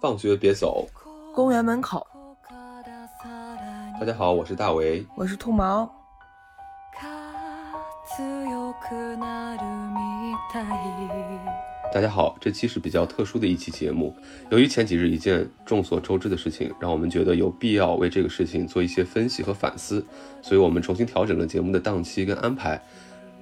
放学别走，公园门口。大家好，我是大为，我是兔毛。大家好，这期是比较特殊的一期节目。由于前几日一件众所周知的事情，让我们觉得有必要为这个事情做一些分析和反思，所以我们重新调整了节目的档期跟安排，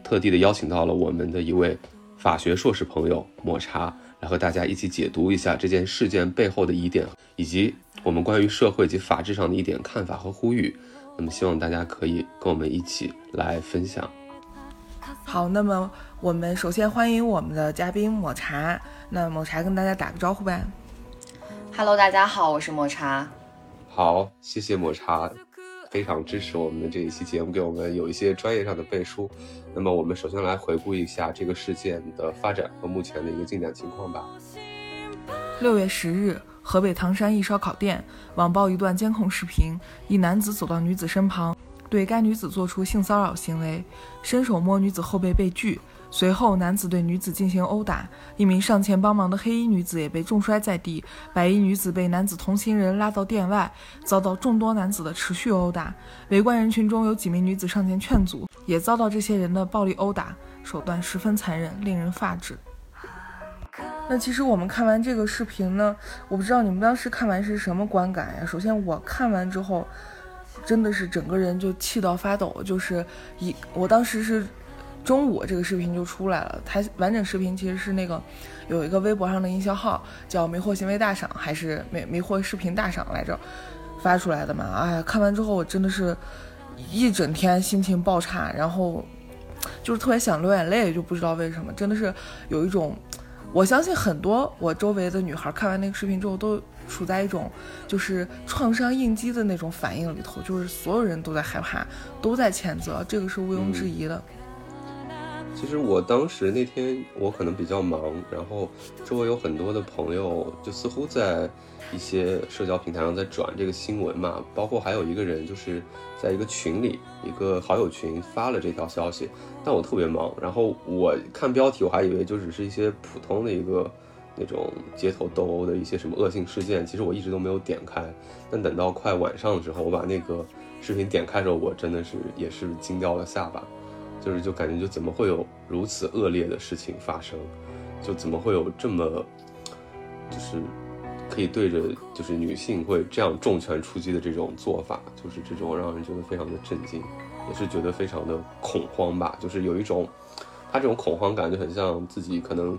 特地的邀请到了我们的一位法学硕士朋友抹茶。来和大家一起解读一下这件事件背后的疑点，以及我们关于社会及法治上的一点看法和呼吁。那么，希望大家可以跟我们一起来分享。好，那么我们首先欢迎我们的嘉宾抹茶。那抹茶跟大家打个招呼呗。Hello，大家好，我是抹茶。好，谢谢抹茶。非常支持我们的这一期节目，给我们有一些专业上的背书。那么，我们首先来回顾一下这个事件的发展和目前的一个进展情况吧。六月十日，河北唐山一烧烤店网曝一段监控视频，一男子走到女子身旁，对该女子做出性骚扰行为，伸手摸女子后背被拒。随后，男子对女子进行殴打，一名上前帮忙的黑衣女子也被重摔在地，白衣女子被男子同行人拉到店外，遭到众多男子的持续殴打。围观人群中有几名女子上前劝阻，也遭到这些人的暴力殴打，手段十分残忍，令人发指。那其实我们看完这个视频呢，我不知道你们当时看完是什么观感呀？首先，我看完之后，真的是整个人就气到发抖，就是一，我当时是。中午这个视频就出来了，它完整视频其实是那个有一个微博上的营销号叫“迷惑行为大赏”还是“迷迷惑视频大赏”来着发出来的嘛？哎呀，看完之后我真的是一整天心情爆差，然后就是特别想流眼泪，就不知道为什么，真的是有一种，我相信很多我周围的女孩看完那个视频之后都处在一种就是创伤应激的那种反应里头，就是所有人都在害怕，都在谴责，这个是毋庸置疑的。其实我当时那天我可能比较忙，然后周围有很多的朋友，就似乎在一些社交平台上在转这个新闻嘛，包括还有一个人就是在一个群里，一个好友群发了这条消息，但我特别忙，然后我看标题我还以为就只是一些普通的一个那种街头斗殴的一些什么恶性事件，其实我一直都没有点开，但等到快晚上的时候，我把那个视频点开的时候，我真的是也是惊掉了下巴。就是就感觉就怎么会有如此恶劣的事情发生，就怎么会有这么，就是可以对着就是女性会这样重拳出击的这种做法，就是这种让人觉得非常的震惊，也是觉得非常的恐慌吧。就是有一种他这种恐慌感就很像自己可能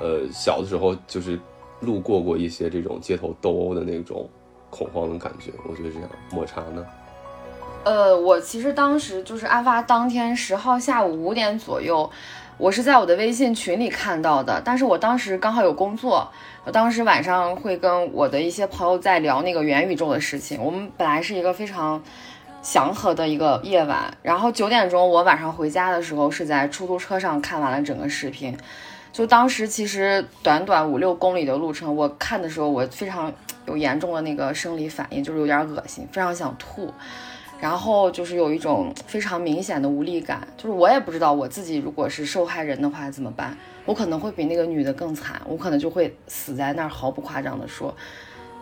呃小的时候就是路过过一些这种街头斗殴的那种恐慌的感觉。我觉得这样抹茶呢。呃，我其实当时就是案发当天十号下午五点左右，我是在我的微信群里看到的。但是我当时刚好有工作，我当时晚上会跟我的一些朋友在聊那个元宇宙的事情。我们本来是一个非常祥和的一个夜晚，然后九点钟我晚上回家的时候是在出租车上看完了整个视频。就当时其实短短五六公里的路程，我看的时候我非常有严重的那个生理反应，就是有点恶心，非常想吐。然后就是有一种非常明显的无力感，就是我也不知道我自己如果是受害人的话怎么办，我可能会比那个女的更惨，我可能就会死在那儿。毫不夸张的说，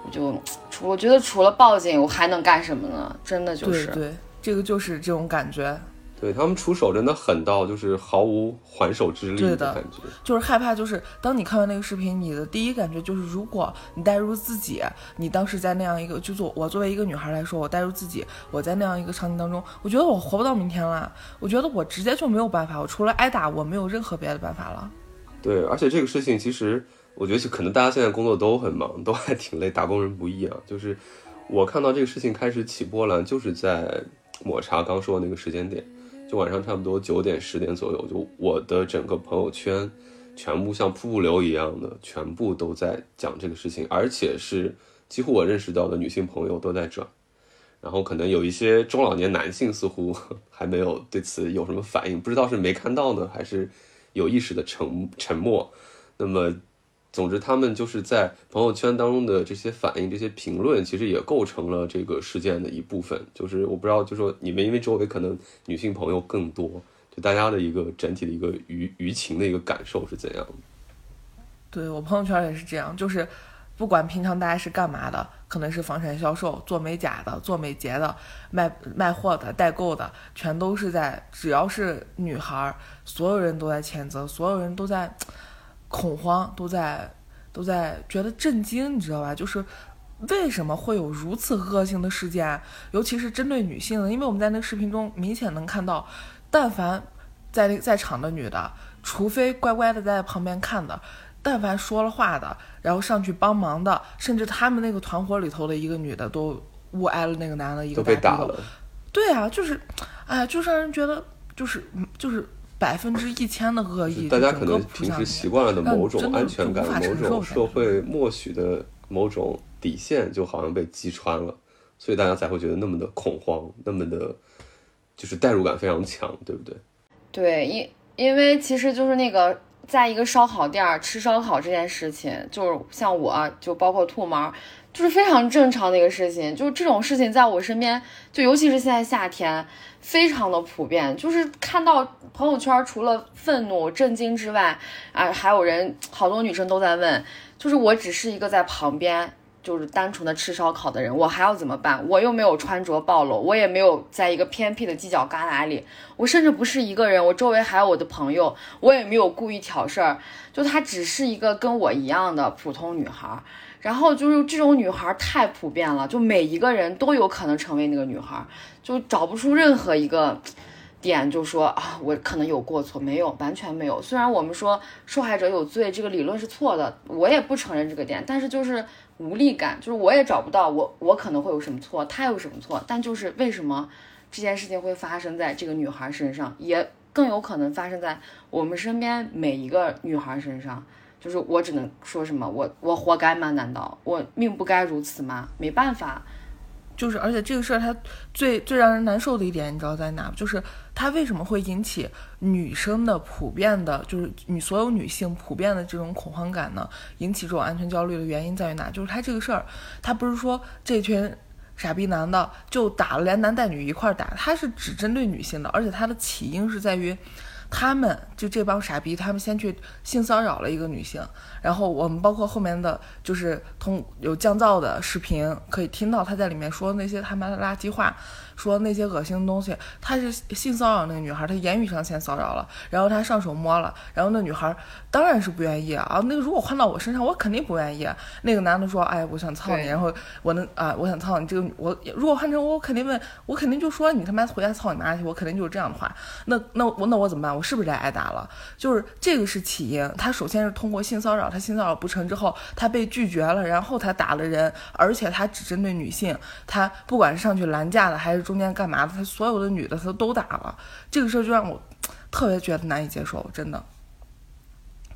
我就除我觉得除了报警，我还能干什么呢？真的就是，对，这个就是这种感觉。对他们出手真的狠到就是毫无还手之力的感觉，就是害怕。就是当你看完那个视频，你的第一感觉就是，如果你代入自己，你当时在那样一个，就做我作为一个女孩来说，我代入自己，我在那样一个场景当中，我觉得我活不到明天了。我觉得我直接就没有办法，我除了挨打，我没有任何别的办法了。对，而且这个事情其实，我觉得可能大家现在工作都很忙，都还挺累，打工人不易啊。就是我看到这个事情开始起波澜，就是在抹茶刚说的那个时间点。就晚上差不多九点十点左右，就我的整个朋友圈，全部像瀑布流一样的，全部都在讲这个事情，而且是几乎我认识到的女性朋友都在转，然后可能有一些中老年男性似乎 还没有对此有什么反应，不知道是没看到呢，还是有意识的沉沉默，那么。总之，他们就是在朋友圈当中的这些反应、这些评论，其实也构成了这个事件的一部分。就是我不知道，就说你们因为周围可能女性朋友更多，就大家的一个整体的一个舆舆情的一个感受是怎样的？对我朋友圈也是这样，就是不管平常大家是干嘛的，可能是房产销售、做美甲的、做美睫的、卖卖货的、代购的，全都是在只要是女孩，所有人都在谴责，所有人都在恐慌，都在都在觉得震惊，你知道吧？就是为什么会有如此恶性的事件，尤其是针对女性的？因为我们在那个视频中明显能看到，但凡在在场的女的，除非乖乖的在旁边看的。但凡说了话的，然后上去帮忙的，甚至他们那个团伙里头的一个女的都误挨了那个男的一个被打了。对啊，就是，哎呀，就让人觉得就是就是百分之一千的恶意。大家可能平时习惯了的某种安全感、某种社会默许的某种底线，就好像被击穿了，所以大家才会觉得那么的恐慌，那么的，就是代入感非常强，对不对？对，因因为其实就是那个。在一个烧烤店吃烧烤这件事情，就是像我就包括兔毛，就是非常正常的一个事情。就是这种事情在我身边，就尤其是现在夏天，非常的普遍。就是看到朋友圈，除了愤怒、震惊之外，啊，还有人好多女生都在问，就是我只是一个在旁边。就是单纯的吃烧烤的人，我还要怎么办？我又没有穿着暴露，我也没有在一个偏僻的犄角旮旯里，我甚至不是一个人，我周围还有我的朋友，我也没有故意挑事儿。就她只是一个跟我一样的普通女孩，然后就是这种女孩太普遍了，就每一个人都有可能成为那个女孩，就找不出任何一个点，就说啊，我可能有过错，没有，完全没有。虽然我们说受害者有罪这个理论是错的，我也不承认这个点，但是就是。无力感，就是我也找不到我，我可能会有什么错，他有什么错，但就是为什么这件事情会发生在这个女孩身上，也更有可能发生在我们身边每一个女孩身上。就是我只能说什么，我我活该吗？难道我命不该如此吗？没办法。就是，而且这个事儿它最最让人难受的一点，你知道在哪？就是它为什么会引起女生的普遍的，就是女所有女性普遍的这种恐慌感呢？引起这种安全焦虑的原因在于哪？就是它这个事儿，它不是说这群傻逼男的就打了，连男带女一块儿打，它是只针对女性的，而且它的起因是在于。他们就这帮傻逼，他们先去性骚扰了一个女性，然后我们包括后面的就是通有降噪的视频，可以听到他在里面说那些他妈的垃圾话。说那些恶心的东西，他是性骚扰那个女孩，他言语上先骚扰了，然后他上手摸了，然后那女孩当然是不愿意啊。那个如果换到我身上，我肯定不愿意。那个男的说，哎，我想操你，然后我能啊，我想操你这个我，如果换成我，我肯定问，我肯定就说你他妈回家操你妈去，我肯定就是这样的话。那那我那我怎么办？我是不是得挨打了？就是这个是起因，他首先是通过性骚扰，他性骚扰不成之后，他被拒绝了，然后他打了人，而且他只针对女性，他不管是上去拦架的还是。中间干嘛的？他所有的女的他都打了，这个事儿就让我特别觉得难以接受，真的。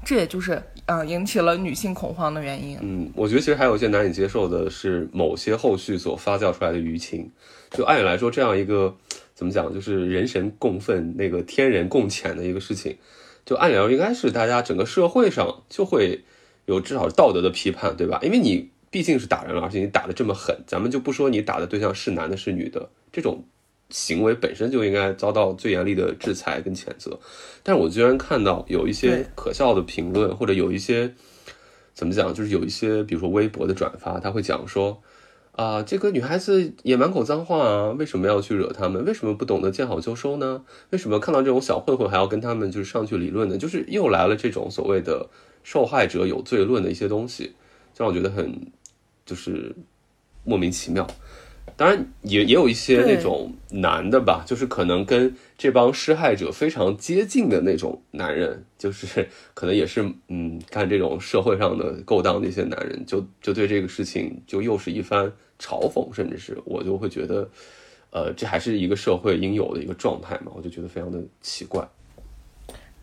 这也就是嗯引起了女性恐慌的原因。嗯，我觉得其实还有一些难以接受的是某些后续所发酵出来的舆情。就按理来说，这样一个怎么讲，就是人神共愤、那个天人共谴的一个事情，就按理来说应该是大家整个社会上就会有至少道德的批判，对吧？因为你。毕竟是打人了，而且你打的这么狠，咱们就不说你打的对象是男的是女的，这种行为本身就应该遭到最严厉的制裁跟谴责。但是我居然看到有一些可笑的评论，或者有一些怎么讲，就是有一些比如说微博的转发，他会讲说啊，这个女孩子也满口脏话啊，为什么要去惹他们？为什么不懂得见好就收呢？为什么看到这种小混混还要跟他们就是上去理论呢？就是又来了这种所谓的受害者有罪论的一些东西，让我觉得很。就是莫名其妙，当然也也有一些那种男的吧，就是可能跟这帮施害者非常接近的那种男人，就是可能也是嗯干这种社会上的勾当的一些男人，就就对这个事情就又是一番嘲讽，甚至是我就会觉得，呃，这还是一个社会应有的一个状态嘛，我就觉得非常的奇怪。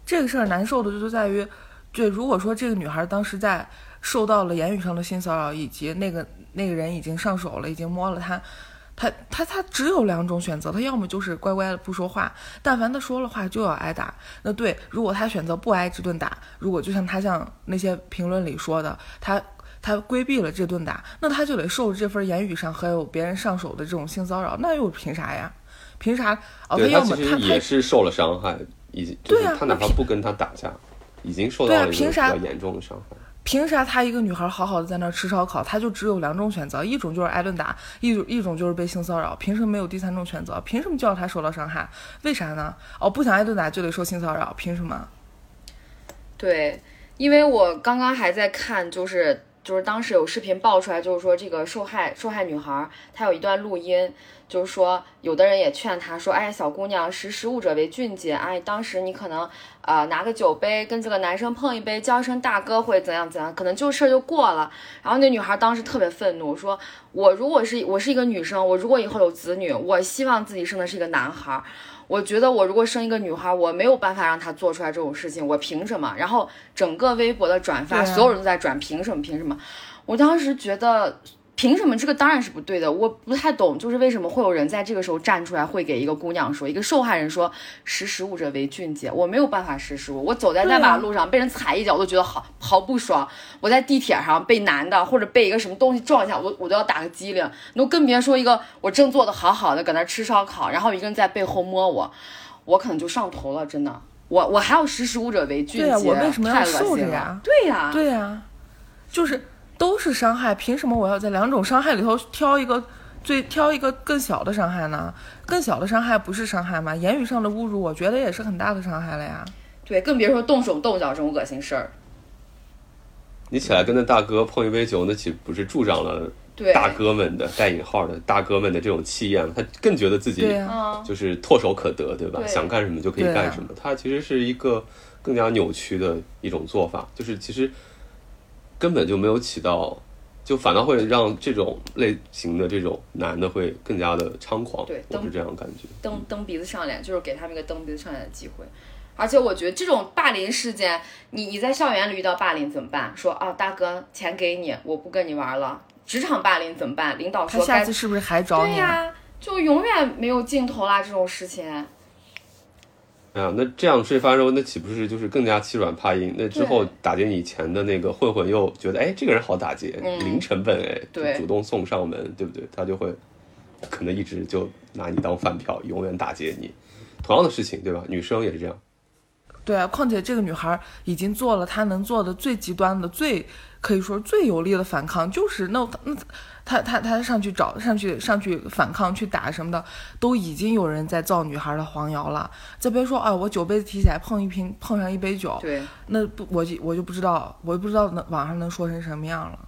这个事儿难受的就在于，就如果说这个女孩当时在。受到了言语上的性骚扰，以及那个那个人已经上手了，已经摸了他，他他他只有两种选择，他要么就是乖乖的不说话，但凡他说了话就要挨打。那对，如果他选择不挨这顿打，如果就像他像那些评论里说的，他他规避了这顿打，那他就得受这份言语上还有别人上手的这种性骚扰，那又凭啥呀？凭啥？哦，他要么他也是受了伤害，已经对呀，他哪怕不跟他打架，已经受到了一个比较严重的伤害。凭啥她一个女孩好好的在那吃烧烤，她就只有两种选择，一种就是挨顿打，一种一种就是被性骚扰，凭什么没有第三种选择？凭什么就要她受到伤害？为啥呢？哦，不想挨顿打就得受性骚扰，凭什么？对，因为我刚刚还在看，就是就是当时有视频爆出来，就是说这个受害受害女孩她有一段录音。就是说，有的人也劝她说：“哎，小姑娘，识时务者为俊杰。哎，当时你可能，呃，拿个酒杯跟这个男生碰一杯，叫声大哥会怎样怎样，可能就事儿就过了。”然后那女孩当时特别愤怒，说：“我如果是我是一个女生，我如果以后有子女，我希望自己生的是一个男孩。我觉得我如果生一个女孩，我没有办法让她做出来这种事情，我凭什么？”然后整个微博的转发，所有人都在转，凭什么？凭什么？我当时觉得。凭什么？这个当然是不对的。我不太懂，就是为什么会有人在这个时候站出来，会给一个姑娘说，一个受害人说“识时务者为俊杰”。我没有办法识时务，我走在大马路上被人踩一脚，我都觉得好好不爽。我在地铁上被男的或者被一个什么东西撞一下，我我都要打个激灵。你都更别说一个我正坐的好好的，搁那吃烧烤，然后一个人在背后摸我，我可能就上头了。真的，我我还要识时务者为俊杰，我为什么要受着呀？对呀，对呀，就是。都是伤害，凭什么我要在两种伤害里头挑一个最挑一个更小的伤害呢？更小的伤害不是伤害吗？言语上的侮辱，我觉得也是很大的伤害了呀。对，更别说动手动脚这种恶心事儿。你起来跟那大哥碰一杯酒，那岂不是助长了大哥们的带引号的大哥们的这种气焰？他更觉得自己就是唾手可得，对吧？想干什么就可以干什么。他其实是一个更加扭曲的一种做法，就是其实。根本就没有起到，就反倒会让这种类型的这种男的会更加的猖狂。对，我是这样感觉。蹬蹬鼻子上脸，就是给他们一个蹬鼻子上脸的机会。而且我觉得这种霸凌事件，你你在校园里遇到霸凌怎么办？说啊，大哥，钱给你，我不跟你玩了。职场霸凌怎么办？领导说，他下次是不是还找你？对呀，就永远没有尽头啦，这种事情。哎呀，那这样睡发肉，那岂不是就是更加欺软怕硬？那之后打劫你钱的那个混混又觉得，哎，这个人好打劫，零成本，哎，主动送上门，对不对？他就会可能一直就拿你当饭票，永远打劫你。同样的事情，对吧？女生也是这样。对啊，况且这个女孩已经做了她能做的最极端的、最可以说最有力的反抗，就是那那。她她她上去找上去上去反抗去打什么的，都已经有人在造女孩的黄谣了。再别说啊，我酒杯子提起来碰一瓶碰上一杯酒，对，那不我就我就不知道，我就不知道那网上能说成什么样了。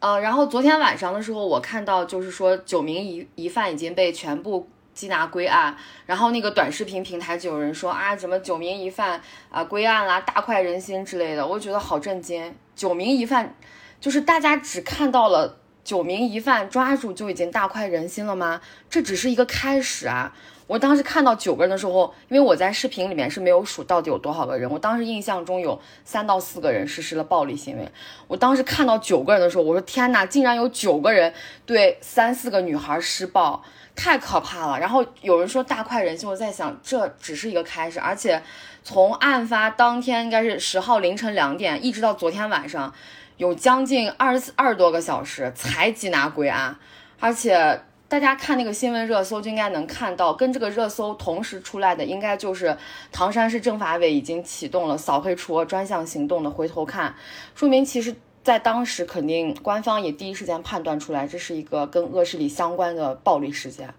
呃，然后昨天晚上的时候，我看到就是说九名疑疑犯已经被全部缉拿归案，然后那个短视频平台就有人说啊，怎么九名疑犯啊归案啦，大快人心之类的，我觉得好震惊，九名疑犯。就是大家只看到了九名疑犯抓住就已经大快人心了吗？这只是一个开始啊！我当时看到九个人的时候，因为我在视频里面是没有数到底有多少个人，我当时印象中有三到四个人实施了暴力行为。我当时看到九个人的时候，我说天哪，竟然有九个人对三四个女孩施暴，太可怕了！然后有人说大快人心，我在想这只是一个开始，而且从案发当天应该是十号凌晨两点，一直到昨天晚上。有将近二十二多个小时才缉拿归案，而且大家看那个新闻热搜就应该能看到，跟这个热搜同时出来的应该就是唐山市政法委已经启动了扫黑除恶专项行动的回头看，说明其实在当时肯定官方也第一时间判断出来这是一个跟恶势力相关的暴力事件，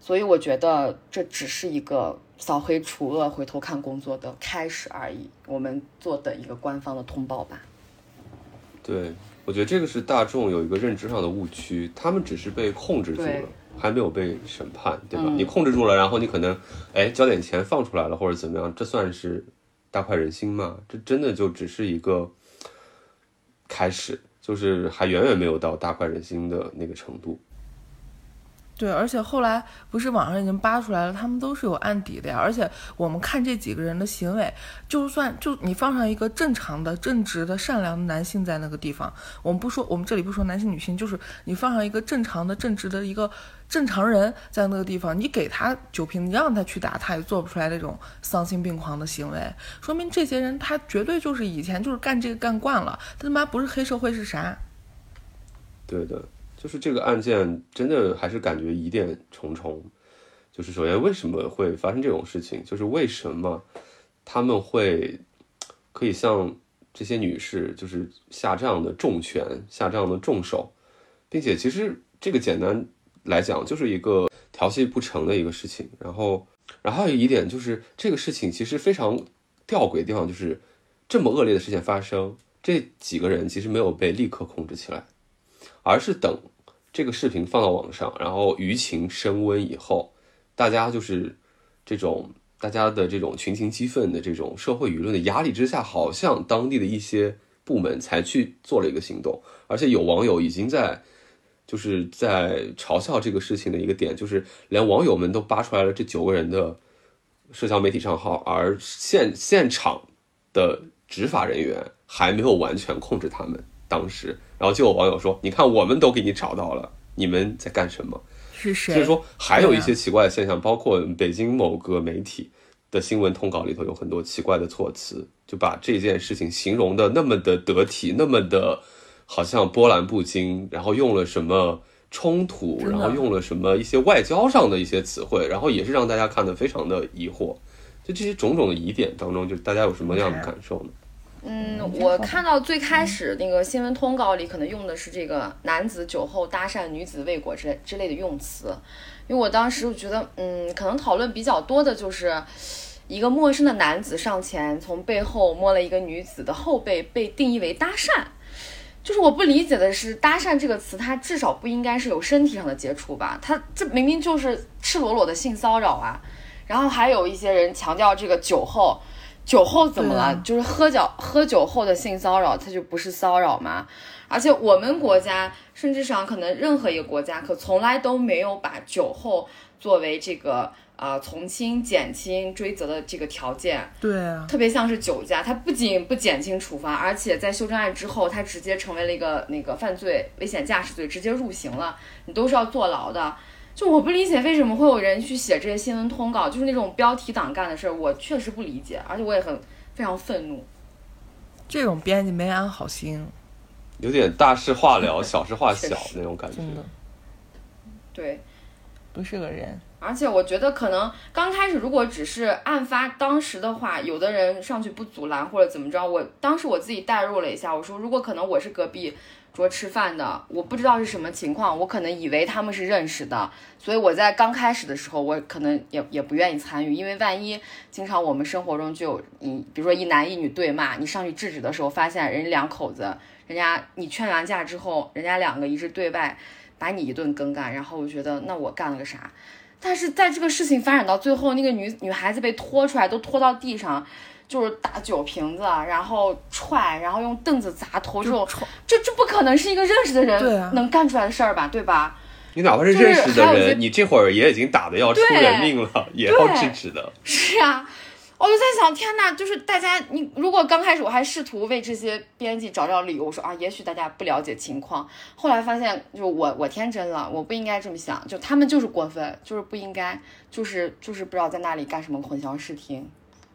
所以我觉得这只是一个扫黑除恶回头看工作的开始而已，我们做的一个官方的通报吧。对，我觉得这个是大众有一个认知上的误区，他们只是被控制住了，还没有被审判，对吧？你控制住了，然后你可能，哎，交点钱放出来了，或者怎么样，这算是大快人心吗？这真的就只是一个开始，就是还远远没有到大快人心的那个程度。对，而且后来不是网上已经扒出来了，他们都是有案底的呀。而且我们看这几个人的行为，就算就你放上一个正常的、正直的、善良的男性在那个地方，我们不说，我们这里不说男性女性，就是你放上一个正常的、正直的一个正常人在那个地方，你给他酒瓶，你让他去打，他也做不出来那种丧心病狂的行为，说明这些人他绝对就是以前就是干这个干惯了，他他妈不是黑社会是啥？对的。就是这个案件真的还是感觉疑点重重。就是首先为什么会发生这种事情？就是为什么他们会可以像这些女士就是下这样的重拳，下这样的重手，并且其实这个简单来讲就是一个调戏不成的一个事情。然后，然后还有一点就是这个事情其实非常吊诡的地方就是这么恶劣的事件发生，这几个人其实没有被立刻控制起来，而是等这个视频放到网上，然后舆情升温以后，大家就是这种。大家的这种群情激愤的这种社会舆论的压力之下，好像当地的一些部门才去做了一个行动，而且有网友已经在，就是在嘲笑这个事情的一个点，就是连网友们都扒出来了这九个人的社交媒体账号，而现现场的执法人员还没有完全控制他们。当时，然后就有网友说：“你看，我们都给你找到了，你们在干什么？”是谁？所以说，还有一些奇怪的现象，包括北京某个媒体的新闻通稿里头有很多奇怪的措辞，就把这件事情形容的那么的得体，那么的好像波澜不惊，然后用了什么冲突，然后用了什么一些外交上的一些词汇，然后也是让大家看得非常的疑惑。就这些种种的疑点当中，就大家有什么样的感受呢？嗯，我看到最开始那个新闻通稿里可能用的是这个男子酒后搭讪女子未果之类之类的用词，因为我当时我觉得，嗯，可能讨论比较多的就是一个陌生的男子上前从背后摸了一个女子的后背，被定义为搭讪。就是我不理解的是，搭讪这个词，它至少不应该是有身体上的接触吧？它这明明就是赤裸裸的性骚扰啊！然后还有一些人强调这个酒后。酒后怎么了？就是喝酒喝酒后的性骚扰，它就不是骚扰吗？而且我们国家，甚至上可能任何一个国家，可从来都没有把酒后作为这个呃从轻减轻追责的这个条件。对啊，特别像是酒驾，它不仅不减轻处罚，而且在修正案之后，它直接成为了一个那个犯罪危险驾驶罪，直接入刑了，你都是要坐牢的。就我不理解为什么会有人去写这些新闻通稿，就是那种标题党干的事儿，我确实不理解，而且我也很非常愤怒。这种编辑没安好心，有点大事化了，小事化小那种感觉。真的，对，不是个人。而且我觉得可能刚开始如果只是案发当时的话，有的人上去不阻拦或者怎么着，我当时我自己代入了一下，我说如果可能我是隔壁。桌吃饭的，我不知道是什么情况，我可能以为他们是认识的，所以我在刚开始的时候，我可能也也不愿意参与，因为万一经常我们生活中就有，你比如说一男一女对骂，你上去制止的时候，发现人家两口子，人家你劝完架之后，人家两个一致对外把你一顿更干，然后我觉得那我干了个啥？但是在这个事情发展到最后，那个女女孩子被拖出来，都拖到地上。就是打酒瓶子，然后踹，然后用凳子砸头，这种这这不可能是一个认识的人能干出来的事儿吧？对吧？你哪怕是认识的人，你这会儿也已经打的要出人命了，也要制止的。是啊，我就在想，天呐！就是大家，你如果刚开始我还试图为这些编辑找找理由，我说啊，也许大家不了解情况。后来发现，就我我天真了，我不应该这么想，就他们就是过分，就是不应该，就是就是不知道在那里干什么混淆视听。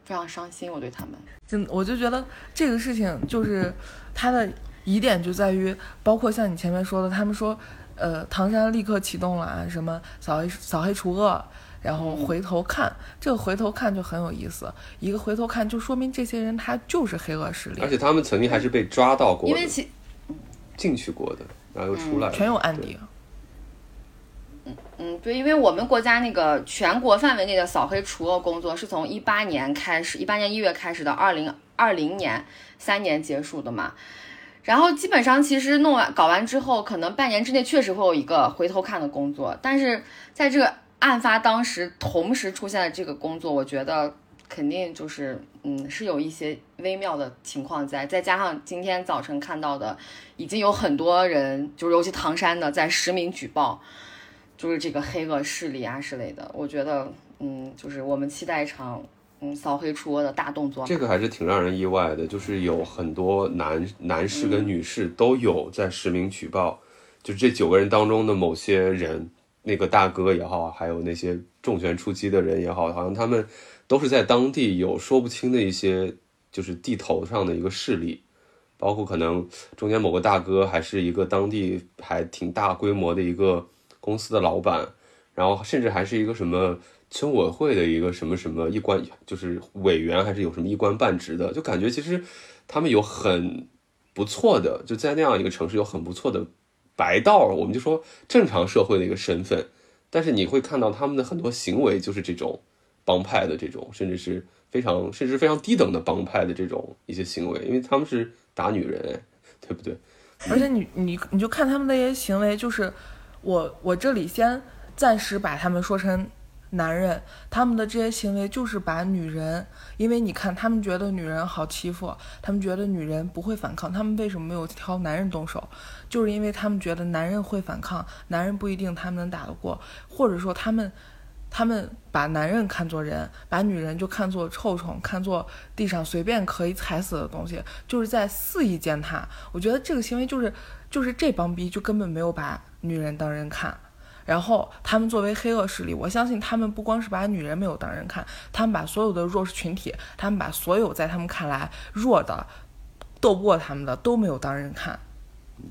非常伤心，我对他们，真我就觉得这个事情就是他的疑点就在于，包括像你前面说的，他们说，呃，唐山立刻启动了啊，什么扫黑扫黑除恶，然后回头看，这个回头看就很有意思，一个回头看就说明这些人他就是黑恶势力，而且他们曾经还是被抓到过，因为其进去过的，然后又出来，全有案底。嗯，对，因为我们国家那个全国范围内的扫黑除恶工作是从一八年开始，一八年一月开始的，二零二零年三年结束的嘛。然后基本上其实弄完搞完之后，可能半年之内确实会有一个回头看的工作，但是在这个案发当时同时出现的这个工作，我觉得肯定就是嗯是有一些微妙的情况在，再加上今天早晨看到的，已经有很多人，就是尤其唐山的在实名举报。就是这个黑恶势力啊之类的，我觉得，嗯，就是我们期待一场，嗯，扫黑除恶的大动作。这个还是挺让人意外的，就是有很多男男士跟女士都有在实名举报，就是这九个人当中的某些人，那个大哥也好，还有那些重拳出击的人也好，好像他们都是在当地有说不清的一些，就是地头上的一个势力，包括可能中间某个大哥还是一个当地还挺大规模的一个。公司的老板，然后甚至还是一个什么村委会的一个什么什么一官，就是委员还是有什么一官半职的，就感觉其实他们有很不错的，就在那样一个城市有很不错的白道，我们就说正常社会的一个身份。但是你会看到他们的很多行为就是这种帮派的这种，甚至是非常甚至非常低等的帮派的这种一些行为，因为他们是打女人，对不对？而且你你你就看他们那些行为，就是我我这里先暂时把他们说成男人，他们的这些行为就是把女人，因为你看他们觉得女人好欺负，他们觉得女人不会反抗，他们为什么没有挑男人动手？就是因为他们觉得男人会反抗，男人不一定他们能打得过，或者说他们，他们把男人看作人，把女人就看作臭虫，看作地上随便可以踩死的东西，就是在肆意践踏。我觉得这个行为就是，就是这帮逼就根本没有把女人当人看。然后他们作为黑恶势力，我相信他们不光是把女人没有当人看，他们把所有的弱势群体，他们把所有在他们看来弱的、斗不过他们的都没有当人看。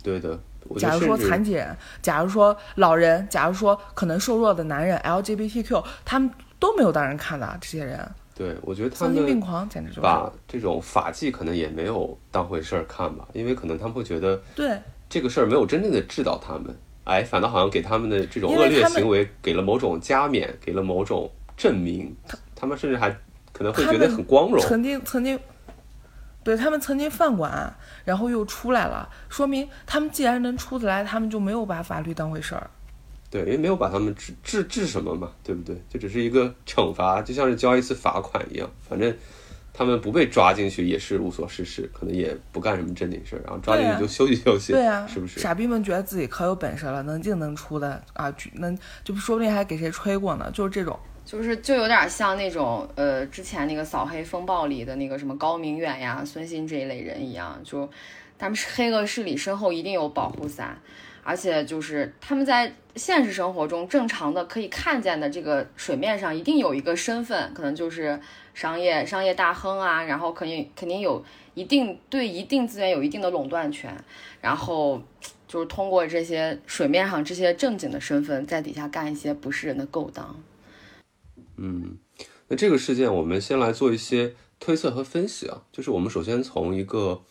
对的，假如说残疾人，假如说老人，假如说可能瘦弱的男人，LGBTQ，他们都没有当人看的这些人。对，我觉得他们丧心病狂，简直就是把这种法纪可能也没有当回事儿看吧，因为可能他们会觉得，对这个事儿没有真正的治到他们，哎，反倒好像给他们的这种恶劣行为给了某种加冕，给了某种证明，他们甚至还可能会觉得很光荣。曾经曾经。对他们曾经犯过案，然后又出来了，说明他们既然能出得来，他们就没有把法律当回事儿。对，因为没有把他们治治治什么嘛，对不对？就只是一个惩罚，就像是交一次罚款一样。反正他们不被抓进去也是无所事事，可能也不干什么正经事儿，然后抓进去就休息休息。对啊，是不是？傻逼们觉得自己可有本事了，能进能出的啊，能就说不定还给谁吹过呢，就是这种。就是就有点像那种呃，之前那个扫黑风暴里的那个什么高明远呀、孙鑫这一类人一样，就他们是黑恶势力，身后一定有保护伞，而且就是他们在现实生活中正常的可以看见的这个水面上一定有一个身份，可能就是商业商业大亨啊，然后肯定肯定有一定对一定资源有一定的垄断权，然后就是通过这些水面上这些正经的身份，在底下干一些不是人的勾当。嗯，那这个事件我们先来做一些推测和分析啊，就是我们首先从一个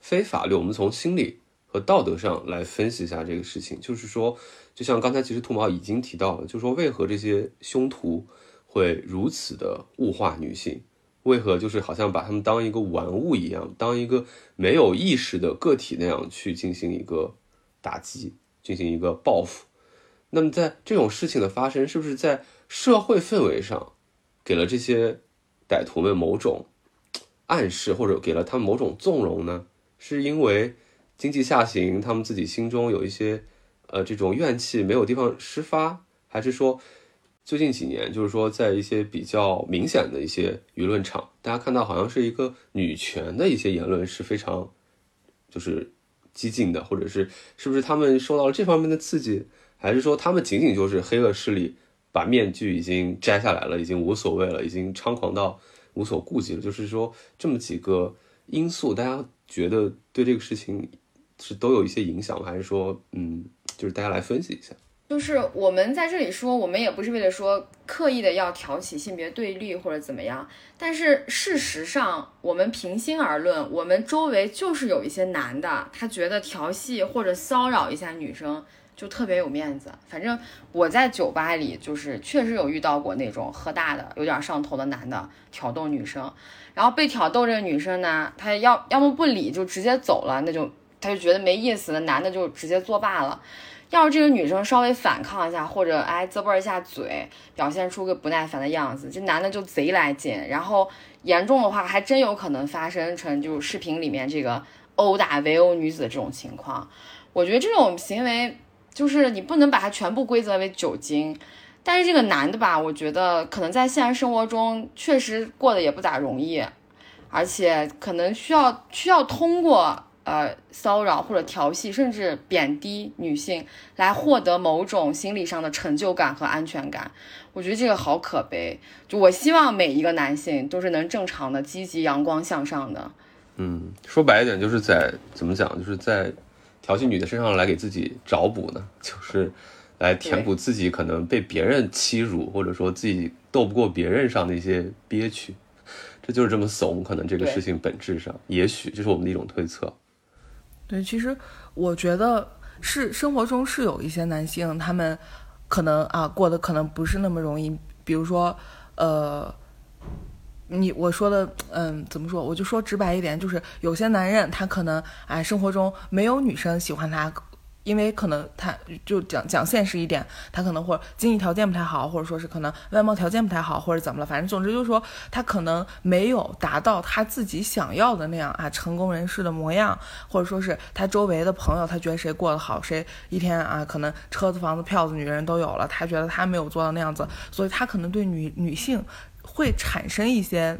非法律，我们从心理和道德上来分析一下这个事情。就是说，就像刚才其实兔毛已经提到了，就是说为何这些凶徒会如此的物化女性？为何就是好像把她们当一个玩物一样，当一个没有意识的个体那样去进行一个打击，进行一个报复？那么在这种事情的发生，是不是在？社会氛围上，给了这些歹徒们某种暗示，或者给了他们某种纵容呢？是因为经济下行，他们自己心中有一些呃这种怨气没有地方施发，还是说最近几年，就是说在一些比较明显的一些舆论场，大家看到好像是一个女权的一些言论是非常就是激进的，或者是是不是他们受到了这方面的刺激，还是说他们仅仅就是黑恶势力？把面具已经摘下来了，已经无所谓了，已经猖狂到无所顾忌了。就是说，这么几个因素，大家觉得对这个事情是都有一些影响？还是说，嗯，就是大家来分析一下。就是我们在这里说，我们也不是为了说刻意的要挑起性别对立或者怎么样，但是事实上，我们平心而论，我们周围就是有一些男的，他觉得调戏或者骚扰一下女生。就特别有面子，反正我在酒吧里就是确实有遇到过那种喝大的、有点上头的男的挑逗女生，然后被挑逗这个女生呢，她要要么不理就直接走了，那就他就觉得没意思，那男的就直接作罢了。要是这个女生稍微反抗一下，或者哎啧啵一下嘴，表现出个不耐烦的样子，这男的就贼来劲，然后严重的话还真有可能发生成就视频里面这个殴打围殴女子的这种情况。我觉得这种行为。就是你不能把它全部归责为酒精，但是这个男的吧，我觉得可能在现实生活中确实过得也不咋容易，而且可能需要需要通过呃骚扰或者调戏，甚至贬低女性来获得某种心理上的成就感和安全感。我觉得这个好可悲。就我希望每一个男性都是能正常的、积极、阳光向上的。嗯，说白一点，就是在怎么讲，就是在。调戏女的身上来给自己找补呢，就是来填补自己可能被别人欺辱，或者说自己斗不过别人上的一些憋屈，这就是这么怂。可能这个事情本质上，也许这是我们的一种推测。对，其实我觉得是生活中是有一些男性，他们可能啊过得可能不是那么容易，比如说呃。你我说的，嗯，怎么说？我就说直白一点，就是有些男人他可能哎，生活中没有女生喜欢他，因为可能他就讲讲现实一点，他可能或者经济条件不太好，或者说是可能外貌条件不太好，或者怎么了，反正总之就是说他可能没有达到他自己想要的那样啊成功人士的模样，或者说是他周围的朋友，他觉得谁过得好，谁一天啊可能车子房子票子女人都有了，他觉得他没有做到那样子，所以他可能对女女性。会产生一些，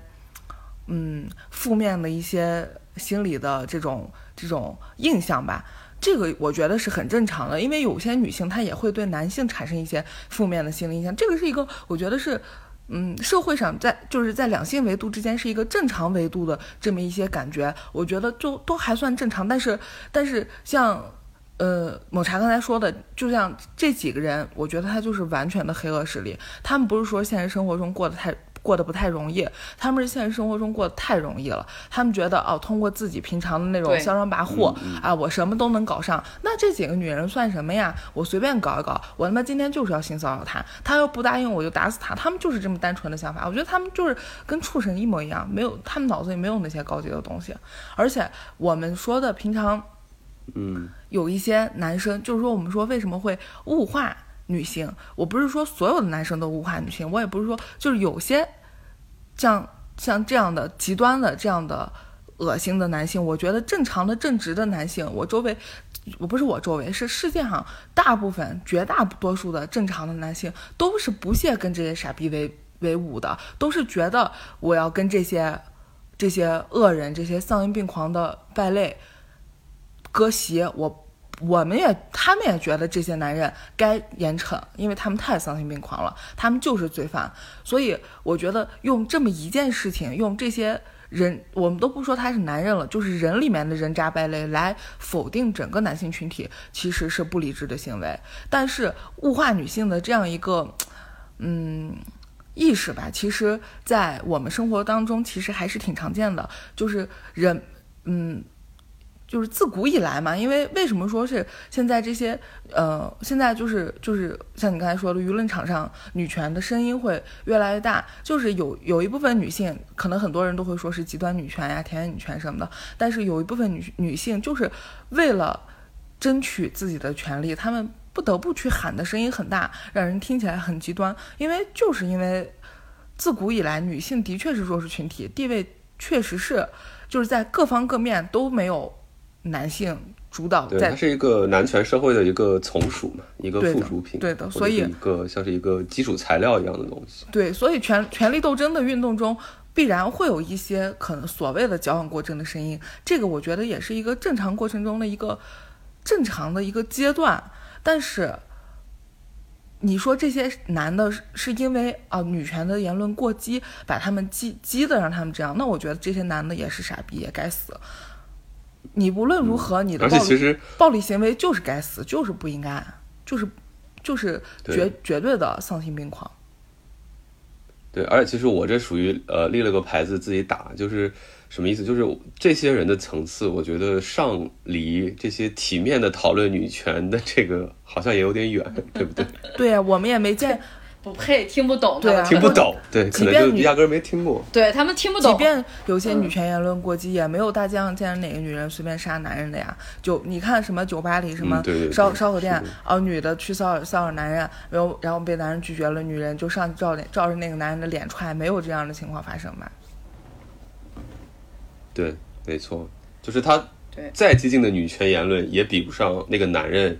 嗯，负面的一些心理的这种这种印象吧。这个我觉得是很正常的，因为有些女性她也会对男性产生一些负面的心理印象。这个是一个，我觉得是，嗯，社会上在就是在两性维度之间是一个正常维度的这么一些感觉。我觉得就都还算正常。但是，但是像，呃，抹茶刚才说的，就像这几个人，我觉得他就是完全的黑恶势力。他们不是说现实生活中过得太。过得不太容易，他们是现实生活中过得太容易了。他们觉得哦，通过自己平常的那种嚣张跋扈啊，我什么都能搞上。那这几个女人算什么呀？我随便搞一搞，我他妈今天就是要性骚扰他，他要不答应我就打死他。他们就是这么单纯的想法。我觉得他们就是跟畜生一模一样，没有他们脑子里没有那些高级的东西。而且我们说的平常，嗯，有一些男生就是说我们说为什么会物化。女性，我不是说所有的男生都物化女性，我也不是说就是有些像像这样的极端的这样的恶心的男性，我觉得正常的正直的男性，我周围我不是我周围，是世界上大部分绝大多数的正常的男性都是不屑跟这些傻逼为为伍的，都是觉得我要跟这些这些恶人、这些丧心病狂的败类割席，我。我们也，他们也觉得这些男人该严惩，因为他们太丧心病狂了，他们就是罪犯。所以我觉得用这么一件事情，用这些人，我们都不说他是男人了，就是人里面的人渣败类来否定整个男性群体，其实是不理智的行为。但是物化女性的这样一个，嗯，意识吧，其实在我们生活当中其实还是挺常见的，就是人，嗯。就是自古以来嘛，因为为什么说是现在这些，呃，现在就是就是像你刚才说的，舆论场上女权的声音会越来越大，就是有有一部分女性，可能很多人都会说是极端女权呀、田园女权什么的，但是有一部分女女性就是为了争取自己的权利，她们不得不去喊的声音很大，让人听起来很极端，因为就是因为自古以来女性的确是弱势群体，地位确实是就是在各方各面都没有。男性主导，对，它是一个男权社会的一个从属嘛，一个附属品，对的，所以一个像是一个基础材料一样的东西。对，所以权权力斗争的运动中，必然会有一些可能所谓的矫枉过正的声音，这个我觉得也是一个正常过程中的一个正常的一个阶段。但是，你说这些男的是因为啊女权的言论过激，把他们激激的让他们这样，那我觉得这些男的也是傻逼，也该死。你无论如何，你的暴力暴力行为就是该死，就是不应该，就是就是绝绝对的丧心病狂。对，而且其实我这属于呃立了个牌子自己打，就是什么意思？就是这些人的层次，我觉得上离这些体面的讨论女权的这个好像也有点远，对不对？对呀，我们也没见。不配，听不懂，对，听不懂，对，可能就压根没听过。对他们听不懂。即便有些女权言论过激，也没有大街上见着哪个女人随便杀男人的呀。就你看什么酒吧里什么烧烧烤店，啊，女的去骚扰骚扰男人，然后然后被男人拒绝了，女人就上去照脸照着那个男人的脸踹，没有这样的情况发生吧？对，没错，就是他再激进的女权言论也比不上那个男人。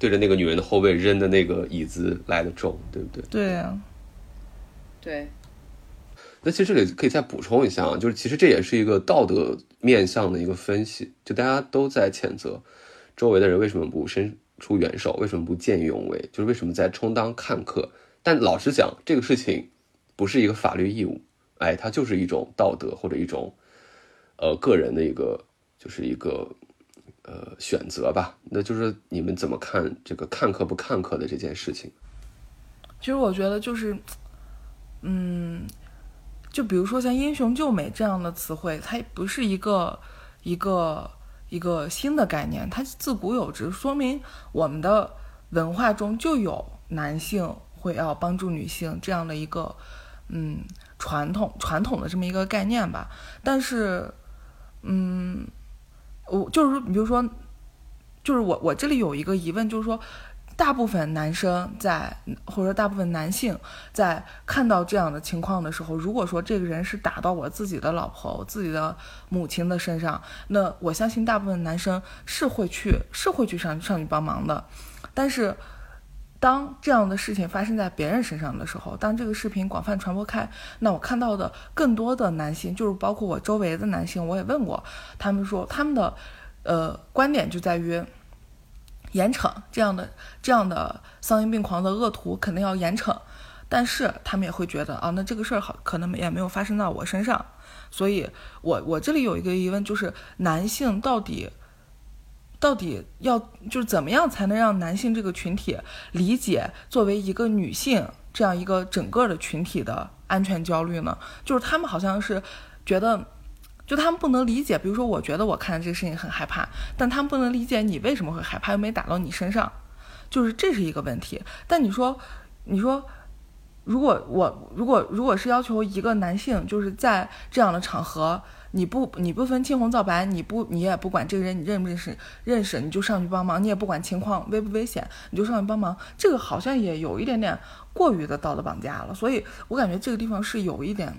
对着那个女人的后背扔的那个椅子来的重，对不对？对啊，对。那其实这里可以再补充一下啊，就是其实这也是一个道德面向的一个分析，就大家都在谴责周围的人为什么不伸出援手，为什么不见义勇为，就是为什么在充当看客。但老实讲，这个事情不是一个法律义务，哎，它就是一种道德或者一种呃个人的一个，就是一个。呃选择吧。那就是你们怎么看这个看客不看客的这件事情？其实我觉得就是，嗯，就比如说像“英雄救美”这样的词汇，它不是一个一个一个新的概念，它自古有之，说明我们的文化中就有男性会要帮助女性这样的一个嗯传统传统的这么一个概念吧。但是，嗯，我就是说比如说，就是我我这里有一个疑问，就是说。大部分男生在，或者说大部分男性在看到这样的情况的时候，如果说这个人是打到我自己的老婆、我自己的母亲的身上，那我相信大部分男生是会去，是会去上上去帮忙的。但是，当这样的事情发生在别人身上的时候，当这个视频广泛传播开，那我看到的更多的男性，就是包括我周围的男性，我也问过他们说，他们的呃观点就在于。严惩这样的这样的丧心病狂的恶徒肯定要严惩，但是他们也会觉得啊，那这个事儿好可能也没有发生到我身上，所以我我这里有一个疑问，就是男性到底到底要就是怎么样才能让男性这个群体理解作为一个女性这样一个整个的群体的安全焦虑呢？就是他们好像是觉得。就他们不能理解，比如说，我觉得我看这个事情很害怕，但他们不能理解你为什么会害怕，又没打到你身上，就是这是一个问题。但你说，你说，如果我如果如果是要求一个男性，就是在这样的场合，你不你不分青红皂白，你不你也不管这个人你认不认识认识，你就上去帮忙，你也不管情况危不危险，你就上去帮忙，这个好像也有一点点过于的道德绑架了。所以我感觉这个地方是有一点。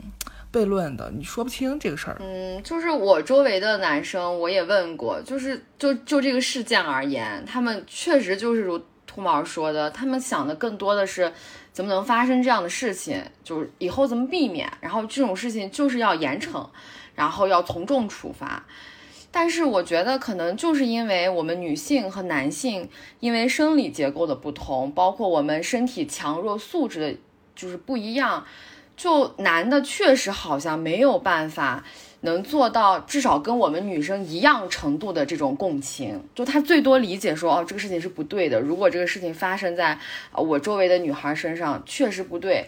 悖论的，你说不清这个事儿。嗯，就是我周围的男生，我也问过，就是就就这个事件而言，他们确实就是如秃毛说的，他们想的更多的是怎么能发生这样的事情，就是以后怎么避免，然后这种事情就是要严惩，然后要从重处罚。但是我觉得可能就是因为我们女性和男性因为生理结构的不同，包括我们身体强弱素质的就是不一样。就男的确实好像没有办法能做到至少跟我们女生一样程度的这种共情，就他最多理解说哦这个事情是不对的，如果这个事情发生在我周围的女孩身上确实不对。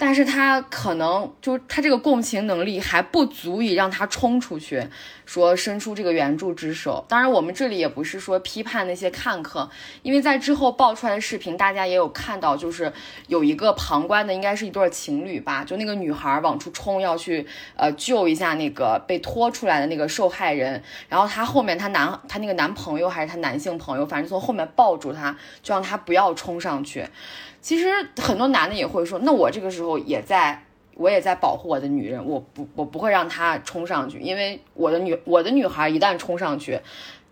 但是他可能就他这个共情能力还不足以让他冲出去，说伸出这个援助之手。当然，我们这里也不是说批判那些看客，因为在之后爆出来的视频，大家也有看到，就是有一个旁观的，应该是一对情侣吧，就那个女孩往出冲，要去呃救一下那个被拖出来的那个受害人，然后她后面她男她那个男朋友还是她男性朋友，反正从后面抱住她，就让她不要冲上去。其实很多男的也会说，那我这个时候也在，我也在保护我的女人，我不，我不会让她冲上去，因为我的女，我的女孩一旦冲上去，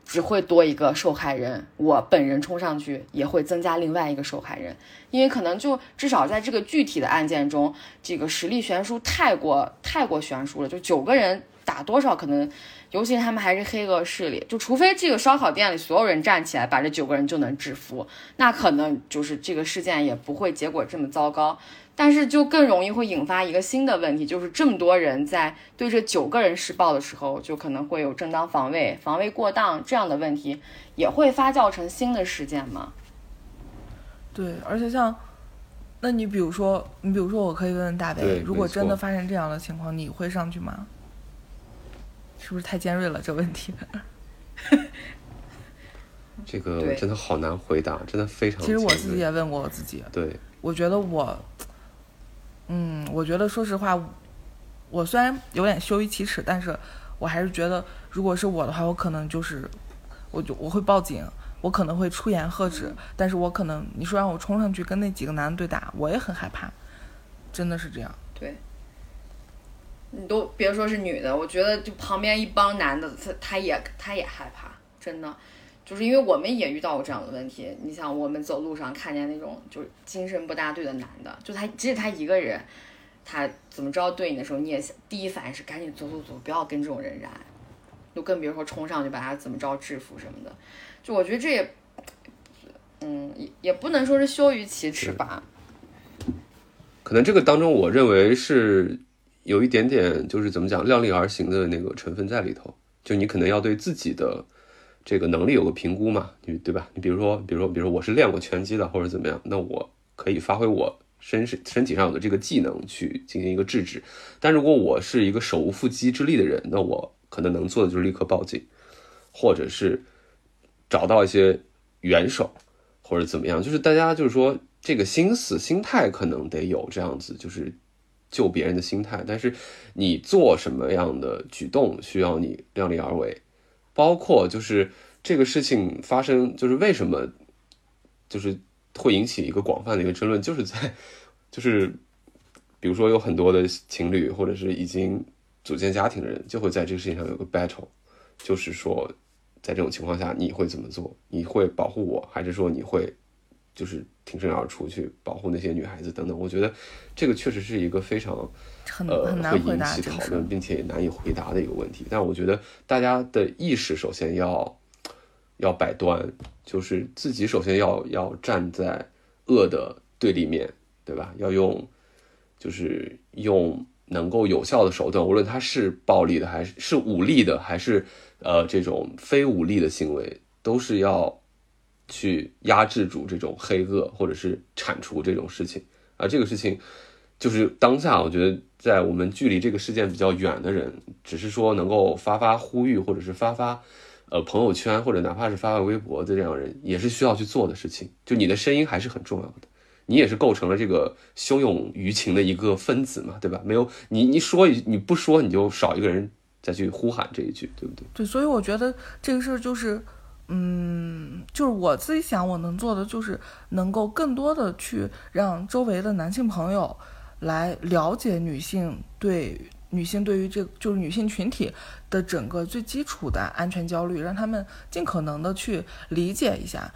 只会多一个受害人，我本人冲上去也会增加另外一个受害人，因为可能就至少在这个具体的案件中，这个实力悬殊太过太过悬殊了，就九个人打多少可能。尤其他们还是黑恶势力，就除非这个烧烤店里所有人站起来把这九个人就能制服，那可能就是这个事件也不会结果这么糟糕。但是就更容易会引发一个新的问题，就是这么多人在对这九个人施暴的时候，就可能会有正当防卫、防卫过当这样的问题，也会发酵成新的事件吗？对，而且像，那你比如说，你比如说，我可以问问大北，如果真的发生这样的情况，你会上去吗？是不是太尖锐了？这问题，这个真的好难回答，真的非常。其实我自己也问过我自己。对，我觉得我，嗯，我觉得说实话，我虽然有点羞于启齿，但是我还是觉得，如果是我的话，我可能就是，我就我会报警，我可能会出言喝止，但是我可能你说让我冲上去跟那几个男的对打，我也很害怕，真的是这样。对。你都别说是女的，我觉得就旁边一帮男的，他他也他也害怕，真的，就是因为我们也遇到过这样的问题。你想，我们走路上看见那种就是精神不大对的男的，就他即使他一个人，他怎么着对你的时候，你也第一反应是赶紧走走走，不要跟这种人染，就更别说冲上去把他怎么着制服什么的。就我觉得这也，嗯，也也不能说是羞于启齿吧。可能这个当中，我认为是。有一点点就是怎么讲，量力而行的那个成分在里头。就你可能要对自己的这个能力有个评估嘛，你对吧？你比如说，比如说，比如说我是练过拳击的或者怎么样，那我可以发挥我身身身体上有的这个技能去进行一个制止。但如果我是一个手无缚鸡之力的人，那我可能能做的就是立刻报警，或者是找到一些援手或者怎么样。就是大家就是说这个心思心态可能得有这样子，就是救别人的心态。但是你做什么样的举动需要你量力而为。包括就是这个事情发生，就是为什么，就是会引起一个广泛的一个争论，就是在，就是比如说有很多的情侣，或者是已经组建家庭的人，就会在这个事情上有个 battle，就是说，在这种情况下你会怎么做？你会保护我，还是说你会就是挺身而出去保护那些女孩子等等？我觉得这个确实是一个非常。呃，会引起讨论，并且也难以回答的一个问题。但我觉得大家的意识首先要要摆端，就是自己首先要要站在恶的对立面，对吧？要用就是用能够有效的手段，无论它是暴力的，还是是武力的，还是呃这种非武力的行为，都是要去压制住这种黑恶，或者是铲除这种事情。而这个事情就是当下，我觉得。在我们距离这个事件比较远的人，只是说能够发发呼吁，或者是发发，呃，朋友圈，或者哪怕是发发微博的这样人，也是需要去做的事情。就你的声音还是很重要的，你也是构成了这个汹涌舆情的一个分子嘛，对吧？没有你，你说你不说，你就少一个人再去呼喊这一句，对不对？对，所以我觉得这个事儿就是，嗯，就是我自己想我能做的，就是能够更多的去让周围的男性朋友。来了解女性对女性对于这就是女性群体的整个最基础的安全焦虑，让他们尽可能的去理解一下。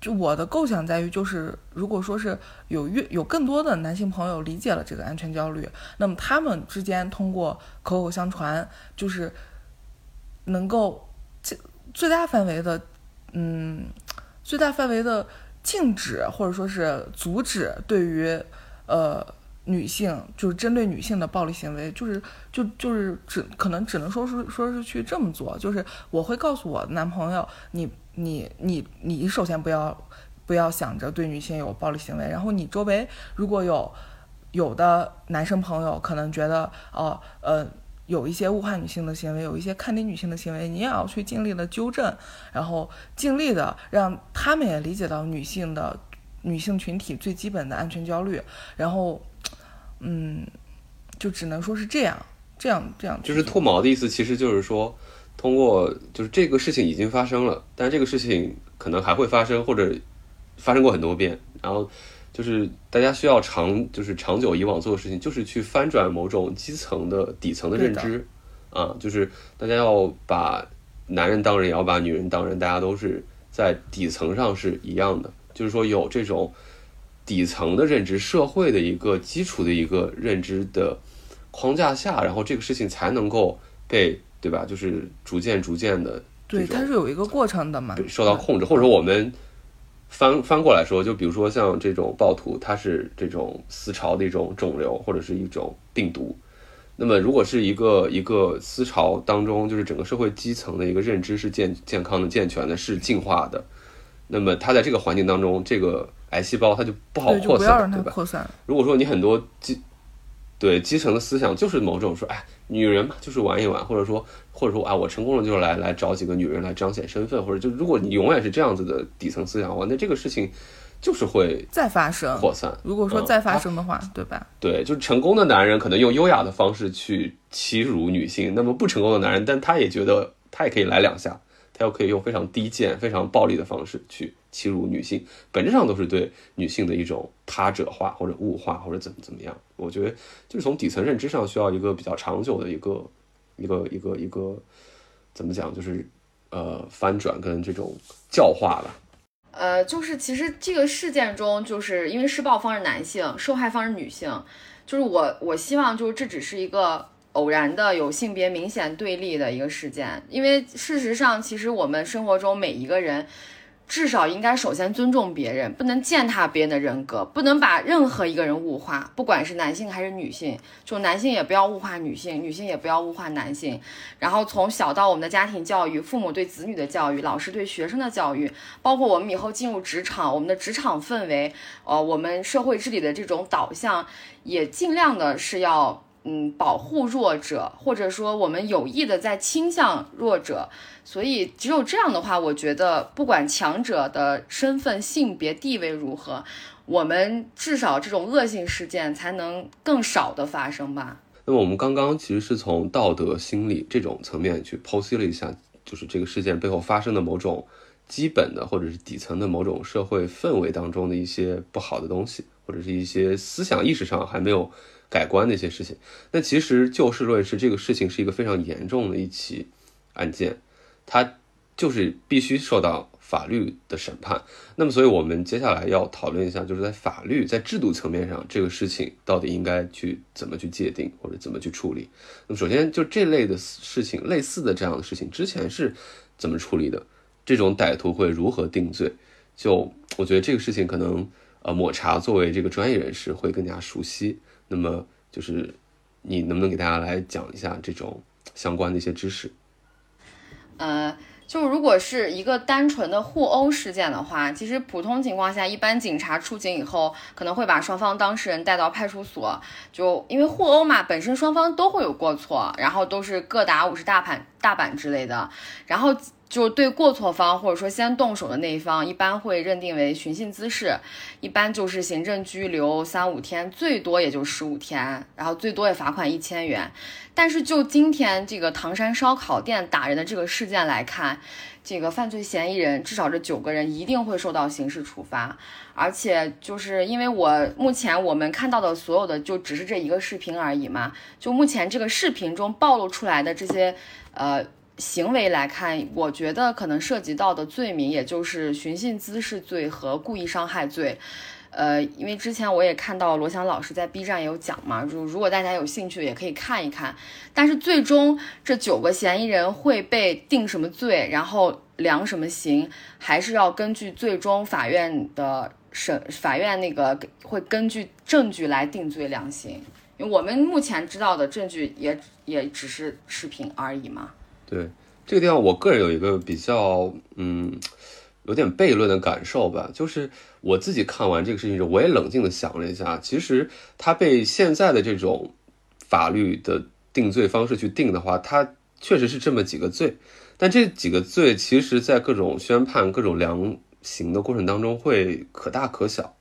就我的构想在于，就是如果说是有越有更多的男性朋友理解了这个安全焦虑，那么他们之间通过口口相传，就是能够最大范围的，嗯，最大范围的禁止或者说是阻止对于呃。女性就是针对女性的暴力行为，就是就就是只可能只能说是说是去这么做，就是我会告诉我男朋友，你你你你首先不要不要想着对女性有暴力行为，然后你周围如果有有的男生朋友可能觉得哦呃有一些物化女性的行为，有一些看低女性的行为，你也要去尽力的纠正，然后尽力的让他们也理解到女性的女性群体最基本的安全焦虑，然后。嗯，就只能说是这样，这样，这样。就是脱毛的意思，其实就是说，通过就是这个事情已经发生了，但这个事情可能还会发生，或者发生过很多遍。然后就是大家需要长，就是长久以往做的事情，就是去翻转某种基层的底层的认知啊，就是大家要把男人当人，也要把女人当人，大家都是在底层上是一样的，就是说有这种。底层的认知，社会的一个基础的一个认知的框架下，然后这个事情才能够被对吧？就是逐渐逐渐的，对，它是有一个过程的嘛，受到控制。或者说我们翻翻过来说，就比如说像这种暴徒，它是这种思潮的一种肿瘤或者是一种病毒。那么如果是一个一个思潮当中，就是整个社会基层的一个认知是健健康的、健全的、是进化的，那么它在这个环境当中，这个。癌细胞它就不好扩散，对吧？如果说你很多基对基层的思想就是某种说，哎，女人嘛就是玩一玩，或者说或者说啊，我成功了就是来来找几个女人来彰显身份，或者就如果你永远是这样子的底层思想的话，那这个事情就是会再发生扩散。如果说再发生的话，对吧？对，就是成功的男人可能用优雅的方式去欺辱女性，那么不成功的男人，但他也觉得他也可以来两下，他又可以用非常低贱、非常暴力的方式去。欺辱女性，本质上都是对女性的一种他者化或者物化或者怎么怎么样。我觉得就是从底层认知上需要一个比较长久的一个一个一个一个怎么讲，就是呃翻转跟这种教化吧。呃，就是其实这个事件中，就是因为施暴方是男性，受害方是女性，就是我我希望就是这只是一个偶然的有性别明显对立的一个事件，因为事实上其实我们生活中每一个人。至少应该首先尊重别人，不能践踏别人的人格，不能把任何一个人物化，不管是男性还是女性，就男性也不要物化女性，女性也不要物化男性。然后从小到我们的家庭教育，父母对子女的教育，老师对学生的教育，包括我们以后进入职场，我们的职场氛围，呃，我们社会治理的这种导向，也尽量的是要。嗯，保护弱者，或者说我们有意的在倾向弱者，所以只有这样的话，我觉得不管强者的身份、性别、地位如何，我们至少这种恶性事件才能更少的发生吧。那么我们刚刚其实是从道德、心理这种层面去剖析了一下，就是这个事件背后发生的某种基本的或者是底层的某种社会氛围当中的一些不好的东西，或者是一些思想意识上还没有。改观的一些事情，那其实就事论事，这个事情是一个非常严重的一起案件，它就是必须受到法律的审判。那么，所以我们接下来要讨论一下，就是在法律在制度层面上，这个事情到底应该去怎么去界定，或者怎么去处理。那么，首先就这类的事情，类似的这样的事情，之前是怎么处理的？这种歹徒会如何定罪？就我觉得这个事情可能，呃，抹茶作为这个专业人士会更加熟悉。那么就是，你能不能给大家来讲一下这种相关的一些知识？呃，就如果是一个单纯的互殴事件的话，其实普通情况下，一般警察出警以后，可能会把双方当事人带到派出所，就因为互殴嘛，本身双方都会有过错，然后都是各打五十大板大板之类的，然后。就对过错方或者说先动手的那一方，一般会认定为寻衅滋事，一般就是行政拘留三五天，最多也就十五天，然后最多也罚款一千元。但是就今天这个唐山烧烤店打人的这个事件来看，这个犯罪嫌疑人至少这九个人一定会受到刑事处罚，而且就是因为我目前我们看到的所有的就只是这一个视频而已嘛，就目前这个视频中暴露出来的这些，呃。行为来看，我觉得可能涉及到的罪名也就是寻衅滋事罪和故意伤害罪。呃，因为之前我也看到罗翔老师在 B 站也有讲嘛，如如果大家有兴趣也可以看一看。但是最终这九个嫌疑人会被定什么罪，然后量什么刑，还是要根据最终法院的审，法院那个会根据证据来定罪量刑。因为我们目前知道的证据也也只是视频而已嘛。对这个地方，我个人有一个比较嗯，有点悖论的感受吧。就是我自己看完这个事情之后，我也冷静的想了一下，其实他被现在的这种法律的定罪方式去定的话，他确实是这么几个罪。但这几个罪，其实在各种宣判、各种量刑的过程当中，会可大可小，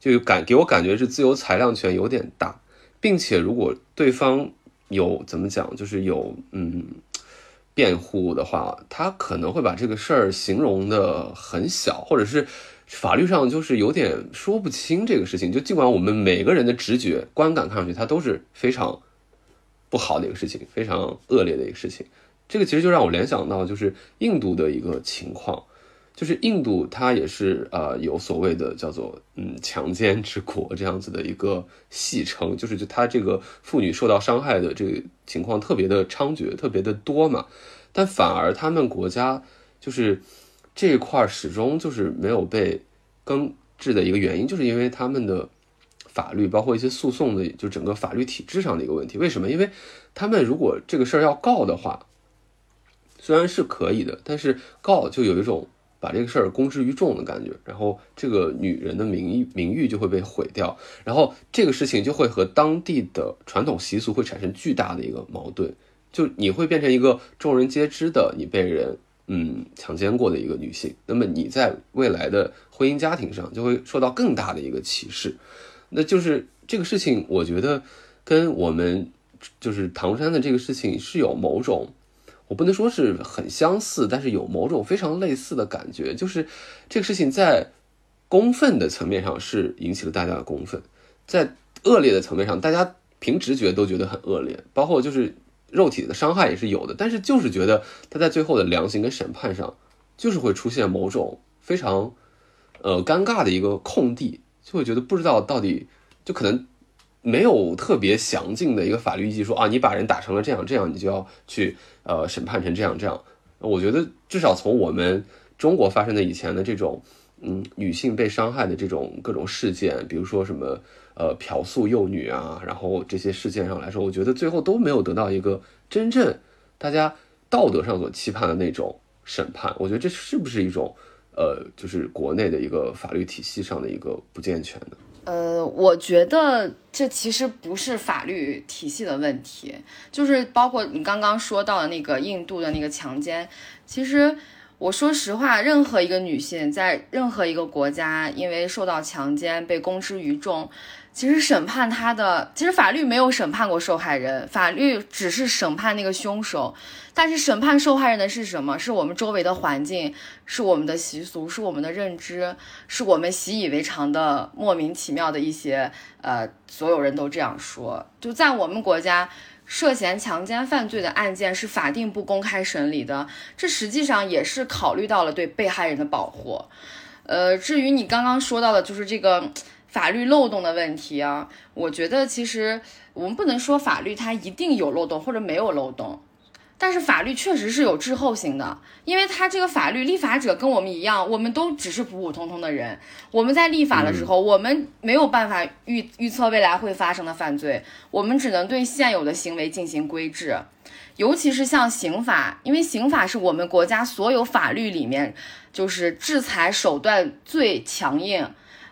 就感给我感觉是自由裁量权有点大，并且如果对方有怎么讲，就是有嗯。辩护的话，他可能会把这个事儿形容的很小，或者是法律上就是有点说不清这个事情。就尽管我们每个人的直觉观感看上去，它都是非常不好的一个事情，非常恶劣的一个事情。这个其实就让我联想到，就是印度的一个情况。就是印度，它也是呃有所谓的叫做嗯强奸之国这样子的一个戏称，就是就它这个妇女受到伤害的这个情况特别的猖獗，特别的多嘛。但反而他们国家就是这一块始终就是没有被根治的一个原因，就是因为他们的法律包括一些诉讼的就整个法律体制上的一个问题。为什么？因为他们如果这个事儿要告的话，虽然是可以的，但是告就有一种。把这个事儿公之于众的感觉，然后这个女人的名誉名誉就会被毁掉，然后这个事情就会和当地的传统习俗会产生巨大的一个矛盾，就你会变成一个众人皆知的你被人嗯强奸过的一个女性，那么你在未来的婚姻家庭上就会受到更大的一个歧视，那就是这个事情，我觉得跟我们就是唐山的这个事情是有某种。我不能说是很相似，但是有某种非常类似的感觉，就是这个事情在公愤的层面上是引起了大家的公愤，在恶劣的层面上，大家凭直觉都觉得很恶劣，包括就是肉体的伤害也是有的，但是就是觉得他在最后的量刑跟审判上，就是会出现某种非常呃尴尬的一个空地，就会觉得不知道到底就可能。没有特别详尽的一个法律依据说啊，你把人打成了这样，这样你就要去呃审判成这样这样。我觉得至少从我们中国发生的以前的这种，嗯，女性被伤害的这种各种事件，比如说什么呃嫖宿幼女啊，然后这些事件上来说，我觉得最后都没有得到一个真正大家道德上所期盼的那种审判。我觉得这是不是一种呃，就是国内的一个法律体系上的一个不健全呢？呃，我觉得这其实不是法律体系的问题，就是包括你刚刚说到的那个印度的那个强奸，其实。我说实话，任何一个女性在任何一个国家，因为受到强奸被公之于众，其实审判他的，其实法律没有审判过受害人，法律只是审判那个凶手。但是审判受害人的是什么？是我们周围的环境，是我们的习俗，是我们的认知，是我们习以为常的莫名其妙的一些，呃，所有人都这样说。就在我们国家。涉嫌强奸犯罪的案件是法定不公开审理的，这实际上也是考虑到了对被害人的保护。呃，至于你刚刚说到的，就是这个法律漏洞的问题啊，我觉得其实我们不能说法律它一定有漏洞或者没有漏洞。但是法律确实是有滞后性的，因为它这个法律立法者跟我们一样，我们都只是普普通通的人。我们在立法的时候，我们没有办法预预测未来会发生的犯罪，我们只能对现有的行为进行规制。尤其是像刑法，因为刑法是我们国家所有法律里面就是制裁手段最强硬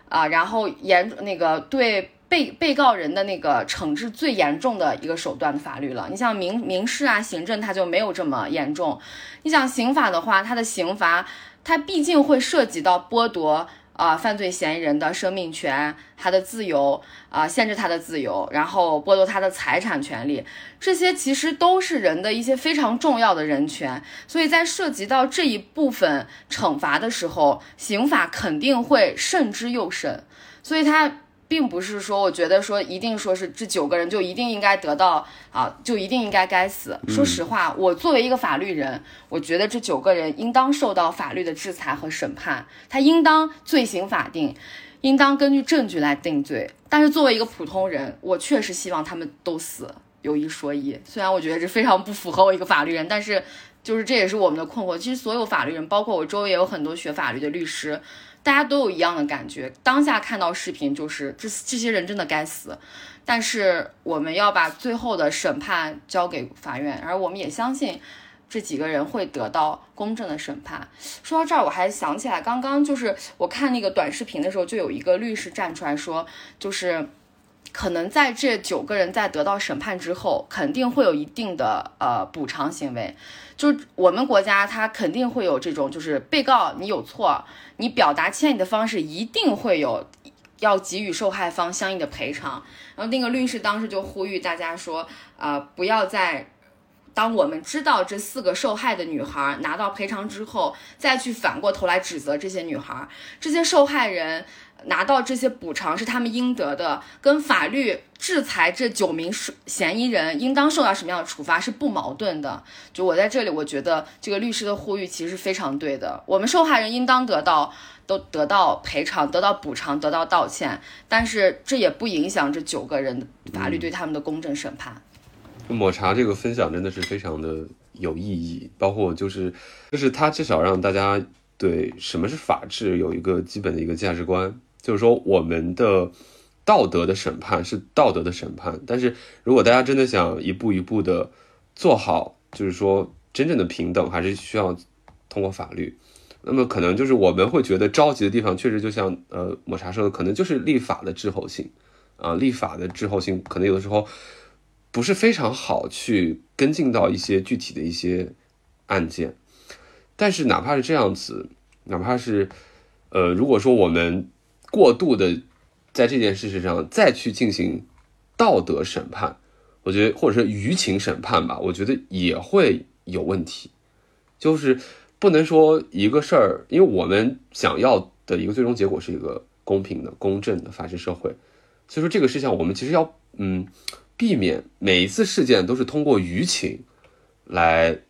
啊，然后严那个对。被被告人的那个惩治最严重的一个手段的法律了，你像民民事啊、行政，它就没有这么严重。你想刑法的话，它的刑罚，它毕竟会涉及到剥夺啊犯罪嫌疑人的生命权、他的自由啊，限制他的自由，然后剥夺他的财产权利，这些其实都是人的一些非常重要的人权。所以在涉及到这一部分惩罚的时候，刑法肯定会慎之又慎。所以它。并不是说，我觉得说一定说是这九个人就一定应该得到啊，就一定应该该死。说实话，我作为一个法律人，我觉得这九个人应当受到法律的制裁和审判，他应当罪行法定，应当根据证据来定罪。但是作为一个普通人，我确实希望他们都死。有一说一，虽然我觉得这非常不符合我一个法律人，但是就是这也是我们的困惑。其实所有法律人，包括我周围也有很多学法律的律师。大家都有一样的感觉，当下看到视频就是这这些人真的该死，但是我们要把最后的审判交给法院，而我们也相信这几个人会得到公正的审判。说到这儿，我还想起来，刚刚就是我看那个短视频的时候，就有一个律师站出来说，就是可能在这九个人在得到审判之后，肯定会有一定的呃补偿行为。就我们国家，他肯定会有这种，就是被告你有错，你表达歉意的方式一定会有，要给予受害方相应的赔偿。然后那个律师当时就呼吁大家说，啊，不要在当我们知道这四个受害的女孩拿到赔偿之后，再去反过头来指责这些女孩，这些受害人。拿到这些补偿是他们应得的，跟法律制裁这九名嫌疑人应当受到什么样的处罚是不矛盾的。就我在这里，我觉得这个律师的呼吁其实非常对的。我们受害人应当得到都得到赔偿、得到补偿、得到道歉，但是这也不影响这九个人法律对他们的公正审判。抹茶这个分享真的是非常的有意义，包括就是就是他至少让大家对什么是法治有一个基本的一个价值观。就是说，我们的道德的审判是道德的审判，但是如果大家真的想一步一步的做好，就是说真正的平等，还是需要通过法律。那么可能就是我们会觉得着急的地方，确实就像呃抹茶说的，可能就是立法的滞后性啊，立法的滞后性可能有的时候不是非常好去跟进到一些具体的一些案件。但是哪怕是这样子，哪怕是呃，如果说我们过度的在这件事情上再去进行道德审判，我觉得或者是舆情审判吧，我觉得也会有问题。就是不能说一个事儿，因为我们想要的一个最终结果是一个公平的、公正的法治社会，所以说这个事项我们其实要嗯避免每一次事件都是通过舆情来。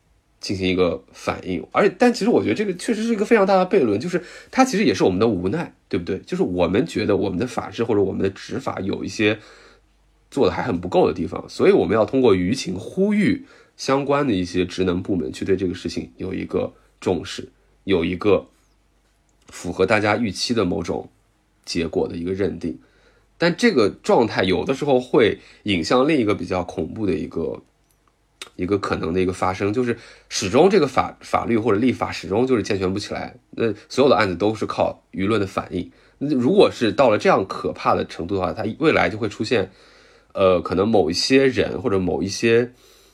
进行一个反应，而且，但其实我觉得这个确实是一个非常大的悖论，就是它其实也是我们的无奈，对不对？就是我们觉得我们的法治或者我们的执法有一些做的还很不够的地方，所以我们要通过舆情呼吁相关的一些职能部门去对这个事情有一个重视，有一个符合大家预期的某种结果的一个认定，但这个状态有的时候会引向另一个比较恐怖的一个一个可能的一个发生，就是始终这个法法律或者立法始终就是健全不起来，那所有的案子都是靠舆论的反应。如果是到了这样可怕的程度的话，它未来就会出现，呃，可能某一些人或者某一些，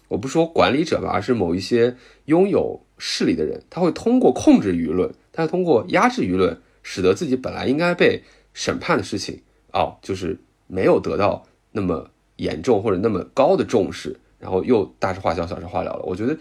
我不说管理者吧，而是某一些拥有势力的人，他会通过控制舆论，他会通过压制舆论，使得自己本来应该被审判的事情，哦，就是没有得到那么严重或者那么高的重视，然后又大事化小，小事化了了。我觉得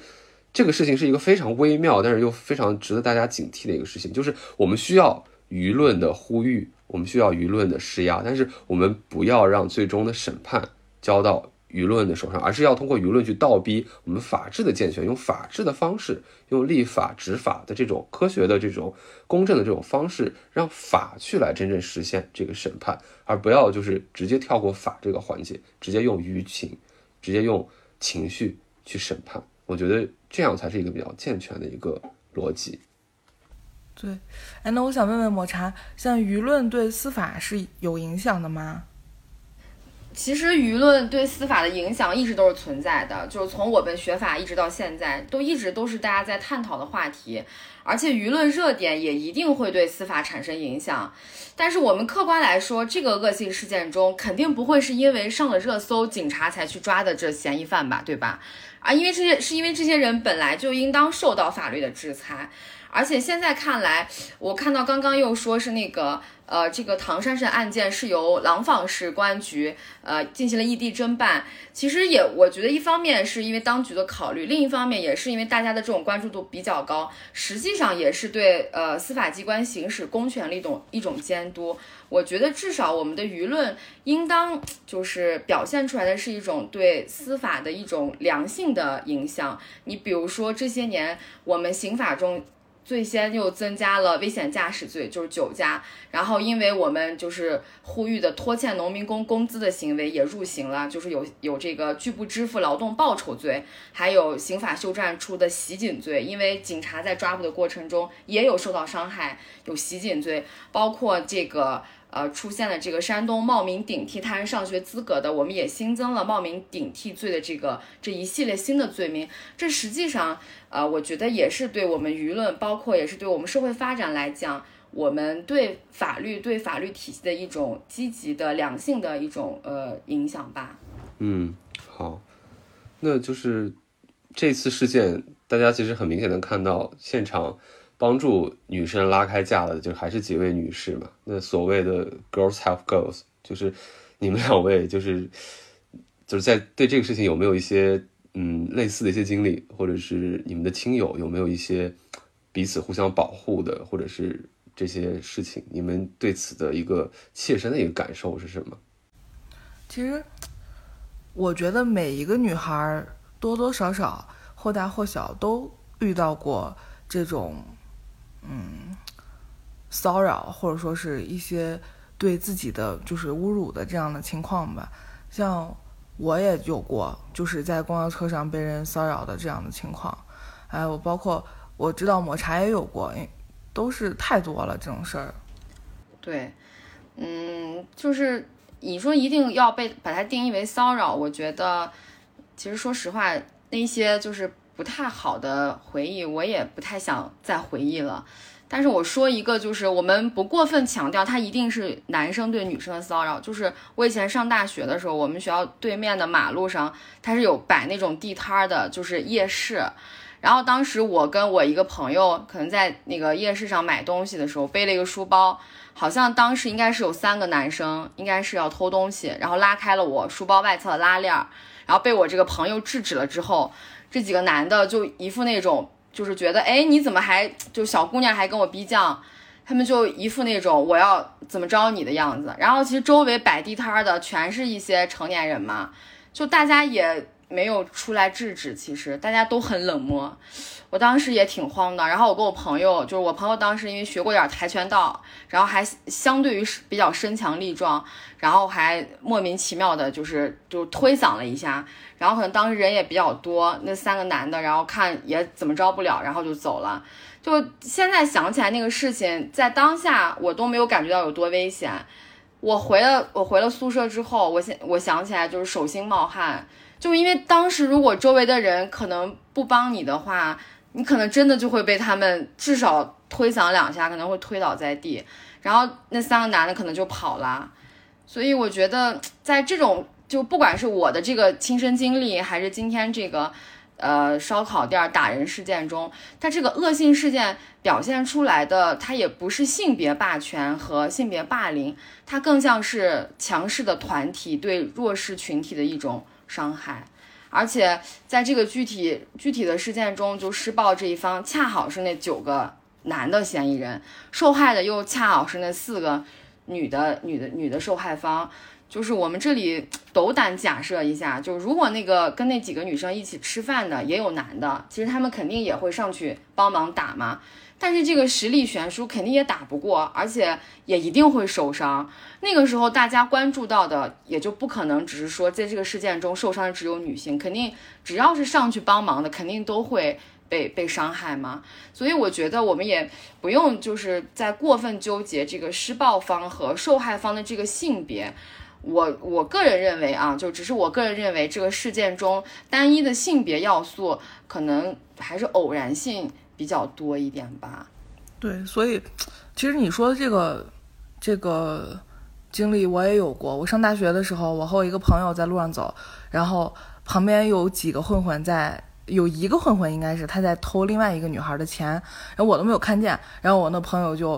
这个事情是一个非常微妙，但是又非常值得大家警惕的一个事情，就是我们需要。舆论的呼吁，我们需要舆论的施压，但是我们不要让最终的审判交到舆论的手上，而是要通过舆论去倒逼我们法治的健全，用法治的方式，用立法执法的这种科学的这种公正的这种方式，让法去来真正实现这个审判，而不要就是直接跳过法这个环节，直接用舆情，直接用情绪去审判。我觉得这样才是一个比较健全的一个逻辑。对，哎，那我想问问抹茶，像舆论对司法是有影响的吗？其实舆论对司法的影响一直都是存在的，就是从我们学法一直到现在，都一直都是大家在探讨的话题。而且舆论热点也一定会对司法产生影响。但是我们客观来说，这个恶性事件中肯定不会是因为上了热搜，警察才去抓的这嫌疑犯吧，对吧？啊，因为这些是因为这些人本来就应当受到法律的制裁。而且现在看来，我看到刚刚又说是那个，呃，这个唐山市案件是由廊坊市公安局，呃，进行了异地侦办。其实也，我觉得一方面是因为当局的考虑，另一方面也是因为大家的这种关注度比较高，实际上也是对呃司法机关行使公权力一种一种监督。我觉得至少我们的舆论应当就是表现出来的是一种对司法的一种良性的影响。你比如说这些年我们刑法中。最先又增加了危险驾驶罪，就是酒驾。然后，因为我们就是呼吁的拖欠农民工工资的行为也入刑了，就是有有这个拒不支付劳动报酬罪，还有刑法修正案出的袭警罪，因为警察在抓捕的过程中也有受到伤害，有袭警罪，包括这个。呃，出现了这个山东冒名顶替他人上学资格的，我们也新增了冒名顶替罪的这个这一系列新的罪名。这实际上，呃，我觉得也是对我们舆论，包括也是对我们社会发展来讲，我们对法律、对法律体系的一种积极的、良性的一种呃影响吧。嗯，好，那就是这次事件，大家其实很明显的看到现场。帮助女生拉开架的，就还是几位女士嘛。那所谓的 girls help girls，就是你们两位，就是就是在对这个事情有没有一些嗯类似的一些经历，或者是你们的亲友有没有一些彼此互相保护的，或者是这些事情，你们对此的一个切身的一个感受是什么？其实我觉得每一个女孩多多少少或大或小都遇到过这种。嗯，骚扰或者说是一些对自己的就是侮辱的这样的情况吧。像我也有过，就是在公交车上被人骚扰的这样的情况。还有包括我知道抹茶也有过，都是太多了这种事儿。对，嗯，就是你说一定要被把它定义为骚扰，我觉得其实说实话，那些就是。不太好的回忆，我也不太想再回忆了。但是我说一个，就是我们不过分强调，他一定是男生对女生的骚扰。就是我以前上大学的时候，我们学校对面的马路上，它是有摆那种地摊的，就是夜市。然后当时我跟我一个朋友，可能在那个夜市上买东西的时候，背了一个书包，好像当时应该是有三个男生，应该是要偷东西，然后拉开了我书包外侧的拉链，然后被我这个朋友制止了之后。这几个男的就一副那种，就是觉得，哎，你怎么还就小姑娘还跟我逼犟，他们就一副那种我要怎么着你的样子。然后其实周围摆地摊的全是一些成年人嘛，就大家也没有出来制止，其实大家都很冷漠。我当时也挺慌的，然后我跟我朋友，就是我朋友当时因为学过点跆拳道，然后还相对于比较身强力壮，然后还莫名其妙的就是就推搡了一下，然后可能当时人也比较多，那三个男的，然后看也怎么着不了，然后就走了。就现在想起来那个事情，在当下我都没有感觉到有多危险。我回了我回了宿舍之后，我现我想起来就是手心冒汗，就因为当时如果周围的人可能不帮你的话，你可能真的就会被他们至少推搡两下，可能会推倒在地，然后那三个男的可能就跑了。所以我觉得在这种就不管是我的这个亲身经历，还是今天这个。呃，烧烤店打人事件中，它这个恶性事件表现出来的，它也不是性别霸权和性别霸凌，它更像是强势的团体对弱势群体的一种伤害。而且在这个具体具体的事件中，就施暴这一方恰好是那九个男的嫌疑人，受害的又恰好是那四个女的女的女的受害方。就是我们这里斗胆假设一下，就如果那个跟那几个女生一起吃饭的也有男的，其实他们肯定也会上去帮忙打嘛。但是这个实力悬殊，肯定也打不过，而且也一定会受伤。那个时候大家关注到的，也就不可能只是说在这个事件中受伤的只有女性，肯定只要是上去帮忙的，肯定都会被被伤害嘛。所以我觉得我们也不用就是在过分纠结这个施暴方和受害方的这个性别。我我个人认为啊，就只是我个人认为，这个事件中单一的性别要素可能还是偶然性比较多一点吧。对，所以其实你说的这个这个经历我也有过。我上大学的时候，我和我一个朋友在路上走，然后旁边有几个混混在，有一个混混应该是他在偷另外一个女孩的钱，然后我都没有看见，然后我那朋友就，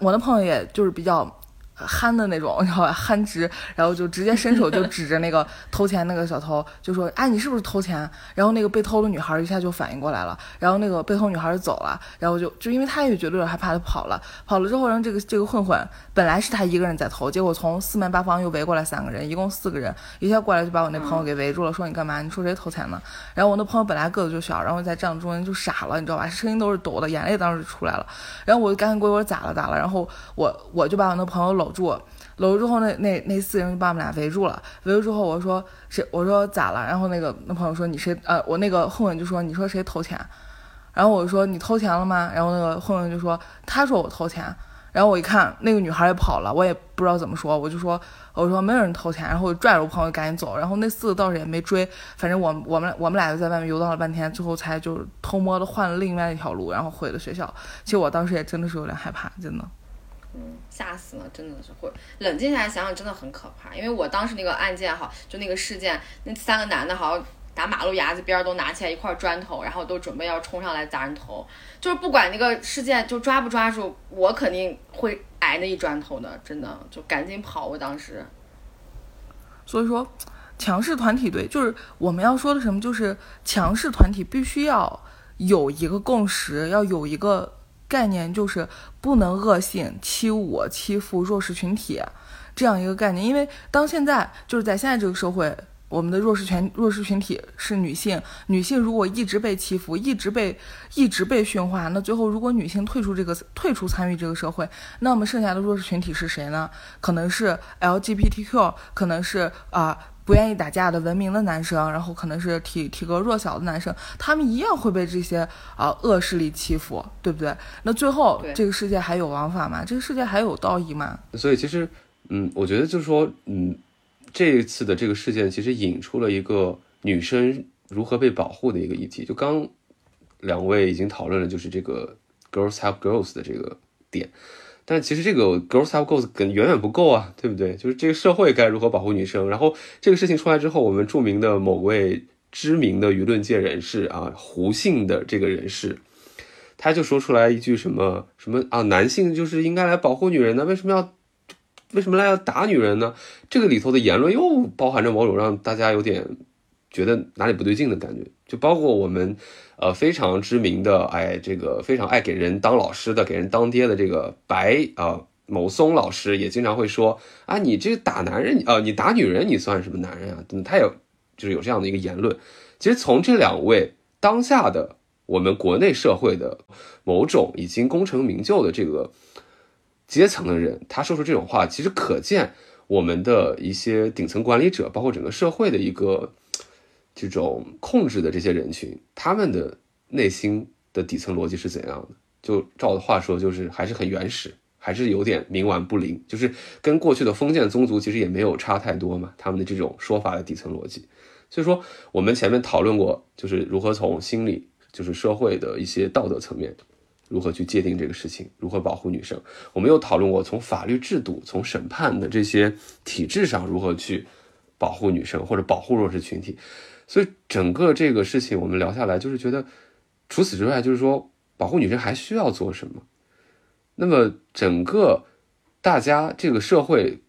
我那朋友也就是比较。憨的那种，你知道吧？憨直，然后就直接伸手就 指着那个偷钱那个小偷，就说：“哎，你是不是偷钱？”然后那个被偷的女孩一下就反应过来了，然后那个被偷女孩就走了，然后就就因为她也觉得有点害怕，就跑了。跑了之后，然后这个这个混混本来是他一个人在偷，结果从四面八方又围过来三个人，一共四个人，一下过来就把我那朋友给围住了，说：“你干嘛？你说谁偷钱呢？”然后我那朋友本来个子就小，然后在这样中间就傻了，你知道吧？声音都是抖的，眼泪当时就出来了。然后我就赶紧过去，我说：“咋了？咋了？”然后我我就把我那朋友搂 住。搂住之后，那那那四人就把我们俩围住了。围住之后，我说谁？我说咋了？然后那个那朋友说你谁？呃，我那个混混就说你说谁偷钱？然后我说你偷钱了吗？然后那个混混就说他说我偷钱。然后我一看那个女孩也跑了，我也不知道怎么说，我就说我说没有人偷钱。然后我拽着我朋友赶紧走。然后那四个倒是也没追，反正我我们我们俩就在外面游荡了半天，最后才就偷摸的换了另外一条路，然后回了学校。其实我当时也真的是有点害怕，真的。嗯，吓死了，真的是会冷静下来想想，真的很可怕。因为我当时那个案件哈，就那个事件，那三个男的好像打马路牙子边都拿起来一块砖头，然后都准备要冲上来砸人头。就是不管那个事件就抓不抓住，我肯定会挨那一砖头的，真的就赶紧跑。我当时，所以说，强势团体对，就是我们要说的什么，就是强势团体必须要有一个共识，要有一个。概念就是不能恶性欺侮、欺负弱势群体，这样一个概念。因为当现在就是在现在这个社会，我们的弱势群弱势群体是女性，女性如果一直被欺负，一直被一直被驯化，那最后如果女性退出这个退出参与这个社会，那么剩下的弱势群体是谁呢？可能是 LGBTQ，可能是啊。不愿意打架的文明的男生，然后可能是体体格弱小的男生，他们一样会被这些啊恶势力欺负，对不对？那最后这个世界还有王法吗？这个世界还有道义吗？所以其实，嗯，我觉得就是说，嗯，这一次的这个事件其实引出了一个女生如何被保护的一个议题。就刚两位已经讨论了，就是这个 girls help girls 的这个点。但其实这个 girls have girls 跟远远不够啊，对不对？就是这个社会该如何保护女生？然后这个事情出来之后，我们著名的某位知名的舆论界人士啊，胡姓的这个人士，他就说出来一句什么什么啊，男性就是应该来保护女人呢？为什么要为什么来要打女人呢？这个里头的言论又包含着某种让大家有点觉得哪里不对劲的感觉，就包括我们。呃，非常知名的，哎，这个非常爱给人当老师的、给人当爹的这个白啊某松老师也经常会说啊，你这打男人，呃，你打女人，你算什么男人啊？等他有就是有这样的一个言论。其实从这两位当下的我们国内社会的某种已经功成名就的这个阶层的人，他说出这种话，其实可见我们的一些顶层管理者，包括整个社会的一个。这种控制的这些人群，他们的内心的底层逻辑是怎样的？就照的话说，就是还是很原始，还是有点冥顽不灵，就是跟过去的封建宗族其实也没有差太多嘛。他们的这种说法的底层逻辑，所以说我们前面讨论过，就是如何从心理，就是社会的一些道德层面，如何去界定这个事情，如何保护女生。我们又讨论过从法律制度、从审判的这些体制上如何去保护女生或者保护弱势群体。所以整个这个事情我们聊下来，就是觉得除此之外，就是说。保护女生还需要做什么？那么整个大家这个社会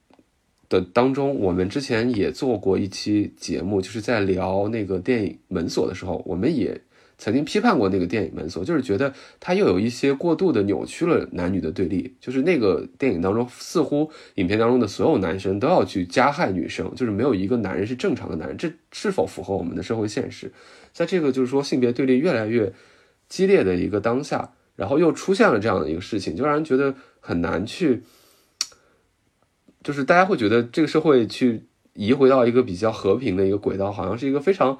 的当中，我们之前也做过一期节目，就是在聊那个电影《门锁》的时候，我们也曾经批判过那个电影《门锁》，就是觉得它又有一些过度的扭曲了男女的对立。就是那个电影当中，似乎影片当中的所有男生都要去加害女生，就是没有一个男人是正常的男人。这是否符合我们的社会现实？在这个就是说性别对立越来越。激烈的一个当下，然后又出现了这样的一个事情，就让人觉得很难去，就是大家会觉得这个社会去移回到一个比较和平的一个轨道，好像是一个非常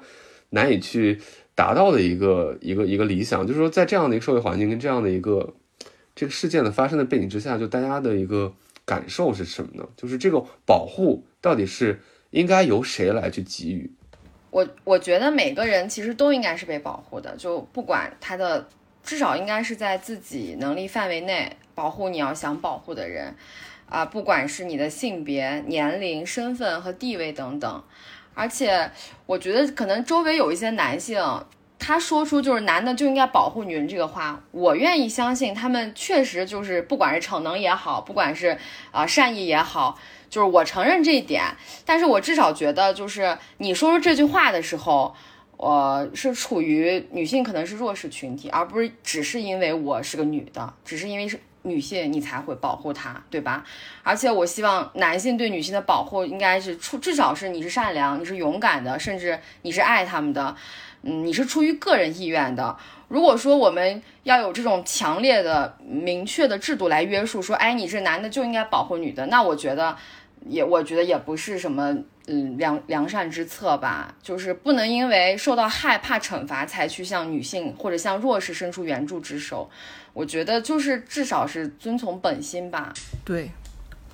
难以去达到的一个一个一个理想。就是说，在这样的一个社会环境跟这样的一个这个事件的发生的背景之下，就大家的一个感受是什么呢？就是这个保护到底是应该由谁来去给予？我我觉得每个人其实都应该是被保护的，就不管他的，至少应该是在自己能力范围内保护你要想保护的人，啊，不管是你的性别、年龄、身份和地位等等。而且我觉得可能周围有一些男性，他说出就是男的就应该保护女人这个话，我愿意相信他们确实就是不管是逞能也好，不管是啊善意也好。就是我承认这一点，但是我至少觉得，就是你说出这句话的时候，我是处于女性可能是弱势群体，而不是只是因为我是个女的，只是因为是女性你才会保护她，对吧？而且我希望男性对女性的保护应该是出，至少是你是善良，你是勇敢的，甚至你是爱他们的，嗯，你是出于个人意愿的。如果说我们要有这种强烈的、明确的制度来约束，说，哎，你这男的就应该保护女的，那我觉得。也我觉得也不是什么嗯良良善之策吧，就是不能因为受到害怕惩罚才去向女性或者向弱势伸出援助之手。我觉得就是至少是遵从本心吧。对，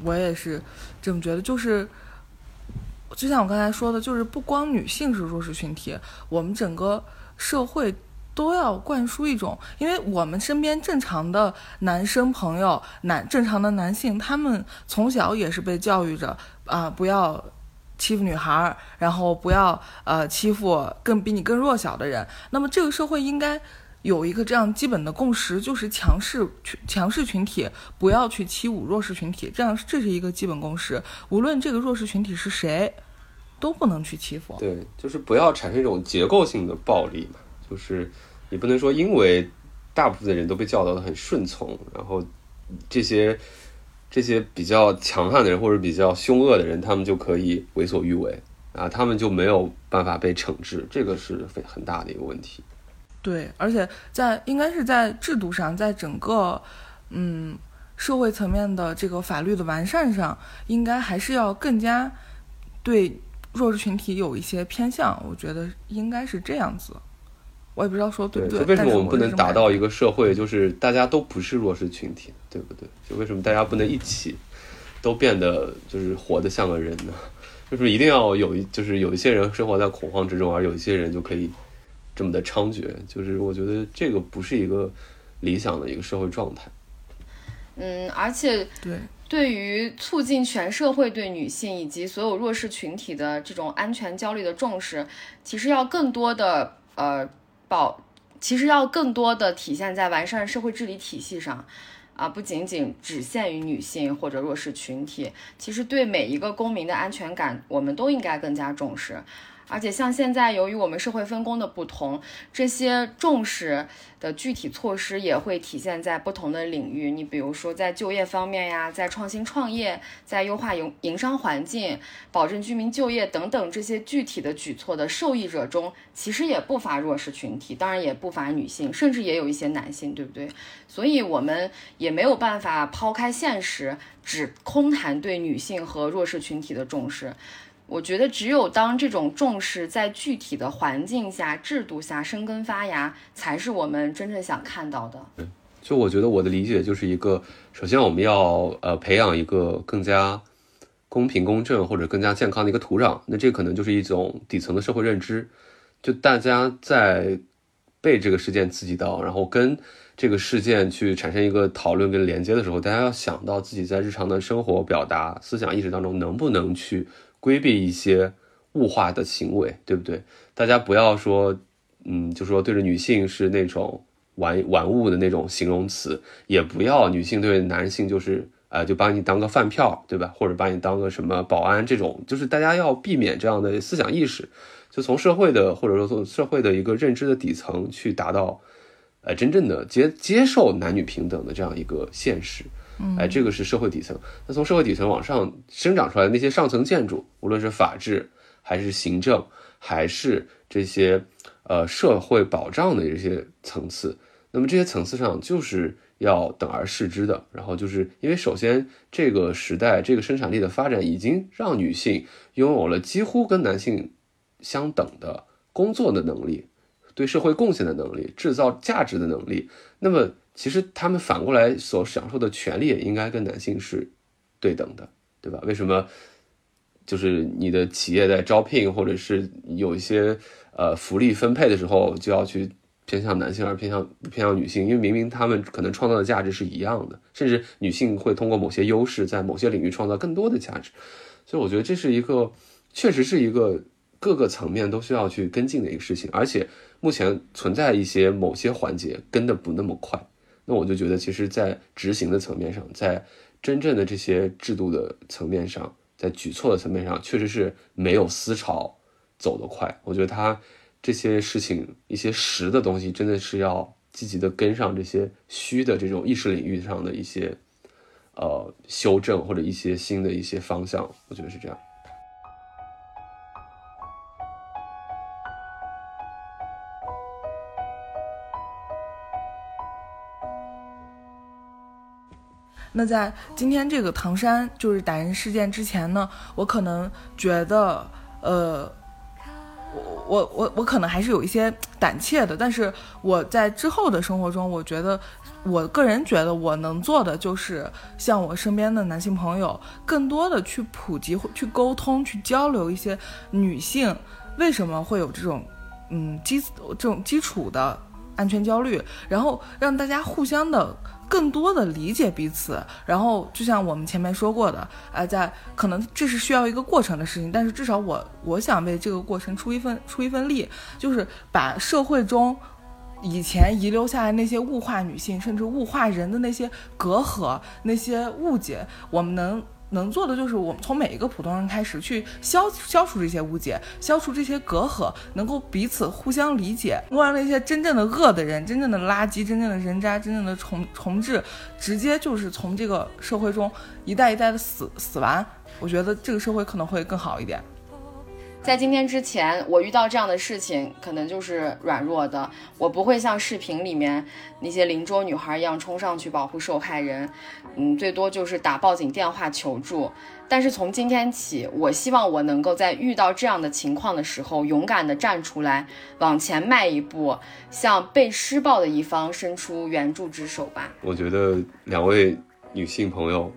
我也是这么觉得。就是就像我刚才说的，就是不光女性是弱势群体，我们整个社会。都要灌输一种，因为我们身边正常的男生朋友，男正常的男性，他们从小也是被教育着啊，不要欺负女孩儿，然后不要呃欺负更比你更弱小的人。那么这个社会应该有一个这样基本的共识，就是强势强势群体不要去欺侮弱势群体，这样这是一个基本共识。无论这个弱势群体是谁，都不能去欺负。对，就是不要产生一种结构性的暴力嘛，就是。你不能说，因为大部分的人都被教导的很顺从，然后这些这些比较强悍的人或者比较凶恶的人，他们就可以为所欲为啊，他们就没有办法被惩治，这个是非很大的一个问题。对，而且在应该是在制度上，在整个嗯社会层面的这个法律的完善上，应该还是要更加对弱势群体有一些偏向，我觉得应该是这样子。我也不知道说对不对，为什么我们不能达到一个社会，就是大家都不是弱势群体，对不对？就为什么大家不能一起都变得就是活得像个人呢？就是一定要有一就是有一些人生活在恐慌之中，而有一些人就可以这么的猖獗？就是我觉得这个不是一个理想的一个社会状态。嗯，而且对对于促进全社会对女性以及所有弱势群体的这种安全焦虑的重视，其实要更多的呃。保其实要更多的体现在完善社会治理体系上，啊，不仅仅只限于女性或者弱势群体，其实对每一个公民的安全感，我们都应该更加重视。而且像现在，由于我们社会分工的不同，这些重视的具体措施也会体现在不同的领域。你比如说，在就业方面呀，在创新创业，在优化营营商环境、保证居民就业等等这些具体的举措的受益者中，其实也不乏弱势群体，当然也不乏女性，甚至也有一些男性，对不对？所以，我们也没有办法抛开现实，只空谈对女性和弱势群体的重视。我觉得，只有当这种重视在具体的环境下、制度下生根发芽，才是我们真正想看到的。对，就我觉得我的理解就是一个，首先我们要呃培养一个更加公平公正或者更加健康的一个土壤，那这可能就是一种底层的社会认知，就大家在被这个事件刺激到，然后跟这个事件去产生一个讨论跟连接的时候，大家要想到自己在日常的生活表达、思想意识当中能不能去规避一些物化的行为，对不对？大家不要说，嗯，就说对着女性是那种。玩玩物的那种形容词，也不要女性对男性就是呃，就把你当个饭票，对吧？或者把你当个什么保安这种，就是大家要避免这样的思想意识，就从社会的或者说从社会的一个认知的底层去达到，呃，真正的接接受男女平等的这样一个现实。哎，这个是社会底层。那从社会底层往上生长出来的那些上层建筑，无论是法治还是行政，还是这些呃社会保障的这些层次。那么这些层次上就是要等而视之的，然后就是因为首先这个时代这个生产力的发展已经让女性拥有了几乎跟男性相等的工作的能力，对社会贡献的能力，制造价值的能力。那么其实他们反过来所享受的权利也应该跟男性是对等的，对吧？为什么就是你的企业在招聘或者是有一些呃福利分配的时候就要去？偏向男性而偏向偏向女性，因为明明他们可能创造的价值是一样的，甚至女性会通过某些优势在某些领域创造更多的价值，所以我觉得这是一个确实是一个各个层面都需要去跟进的一个事情，而且目前存在一些某些环节跟的不那么快，那我就觉得其实在执行的层面上，在真正的这些制度的层面上，在举措的层面上，确实是没有思潮走得快，我觉得他。这些事情，一些实的东西，真的是要积极的跟上这些虚的这种意识领域上的一些，呃，修正或者一些新的一些方向，我觉得是这样。那在今天这个唐山就是打人事件之前呢，我可能觉得，呃。我我我我可能还是有一些胆怯的，但是我在之后的生活中，我觉得我个人觉得我能做的就是向我身边的男性朋友更多的去普及、去沟通、去交流一些女性为什么会有这种嗯基这种基础的安全焦虑，然后让大家互相的。更多的理解彼此，然后就像我们前面说过的，呃，在可能这是需要一个过程的事情，但是至少我我想为这个过程出一份出一份力，就是把社会中以前遗留下来那些物化女性甚至物化人的那些隔阂、那些误解，我们能。能做的就是我们从每一个普通人开始去消消除这些误解，消除这些隔阂，能够彼此互相理解，能让那些真正的恶的人、真正的垃圾、真正的人渣、真正的重重置，直接就是从这个社会中一代一代的死死完。我觉得这个社会可能会更好一点。在今天之前，我遇到这样的事情，可能就是软弱的。我不会像视频里面那些邻桌女孩一样冲上去保护受害人，嗯，最多就是打报警电话求助。但是从今天起，我希望我能够在遇到这样的情况的时候，勇敢地站出来，往前迈一步，向被施暴的一方伸出援助之手吧。我觉得两位女性朋友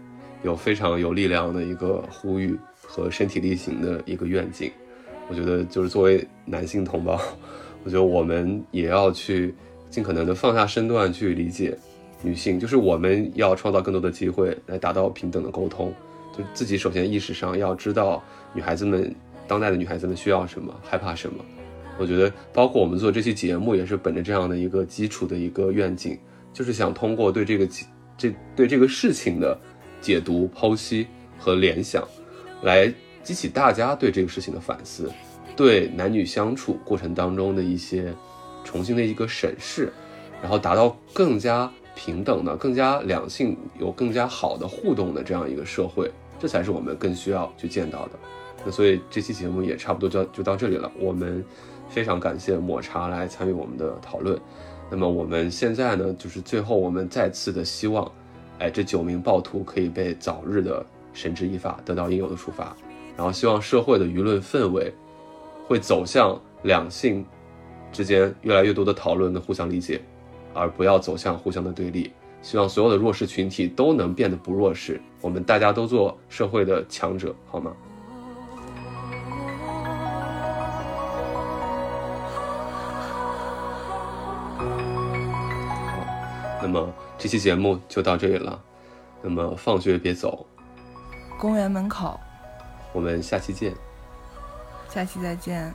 有非常有力量的一个呼吁和身体力行的一个愿景。我觉得就是作为男性同胞，我觉得我们也要去尽可能的放下身段去理解女性，就是我们要创造更多的机会来达到平等的沟通。就自己首先意识上要知道女孩子们当代的女孩子们需要什么，害怕什么。我觉得包括我们做这期节目也是本着这样的一个基础的一个愿景，就是想通过对这个这对这个事情的解读、剖析和联想来。激起大家对这个事情的反思，对男女相处过程当中的一些重新的一个审视，然后达到更加平等的、更加两性有更加好的互动的这样一个社会，这才是我们更需要去见到的。那所以这期节目也差不多就就到这里了。我们非常感谢抹茶来参与我们的讨论。那么我们现在呢，就是最后我们再次的希望，哎，这九名暴徒可以被早日的绳之以法，得到应有的处罚。然后希望社会的舆论氛围会走向两性之间越来越多的讨论的互相理解，而不要走向互相的对立。希望所有的弱势群体都能变得不弱势，我们大家都做社会的强者，好吗？好，那么这期节目就到这里了。那么放学别走，公园门口，我们下期见。下期再见。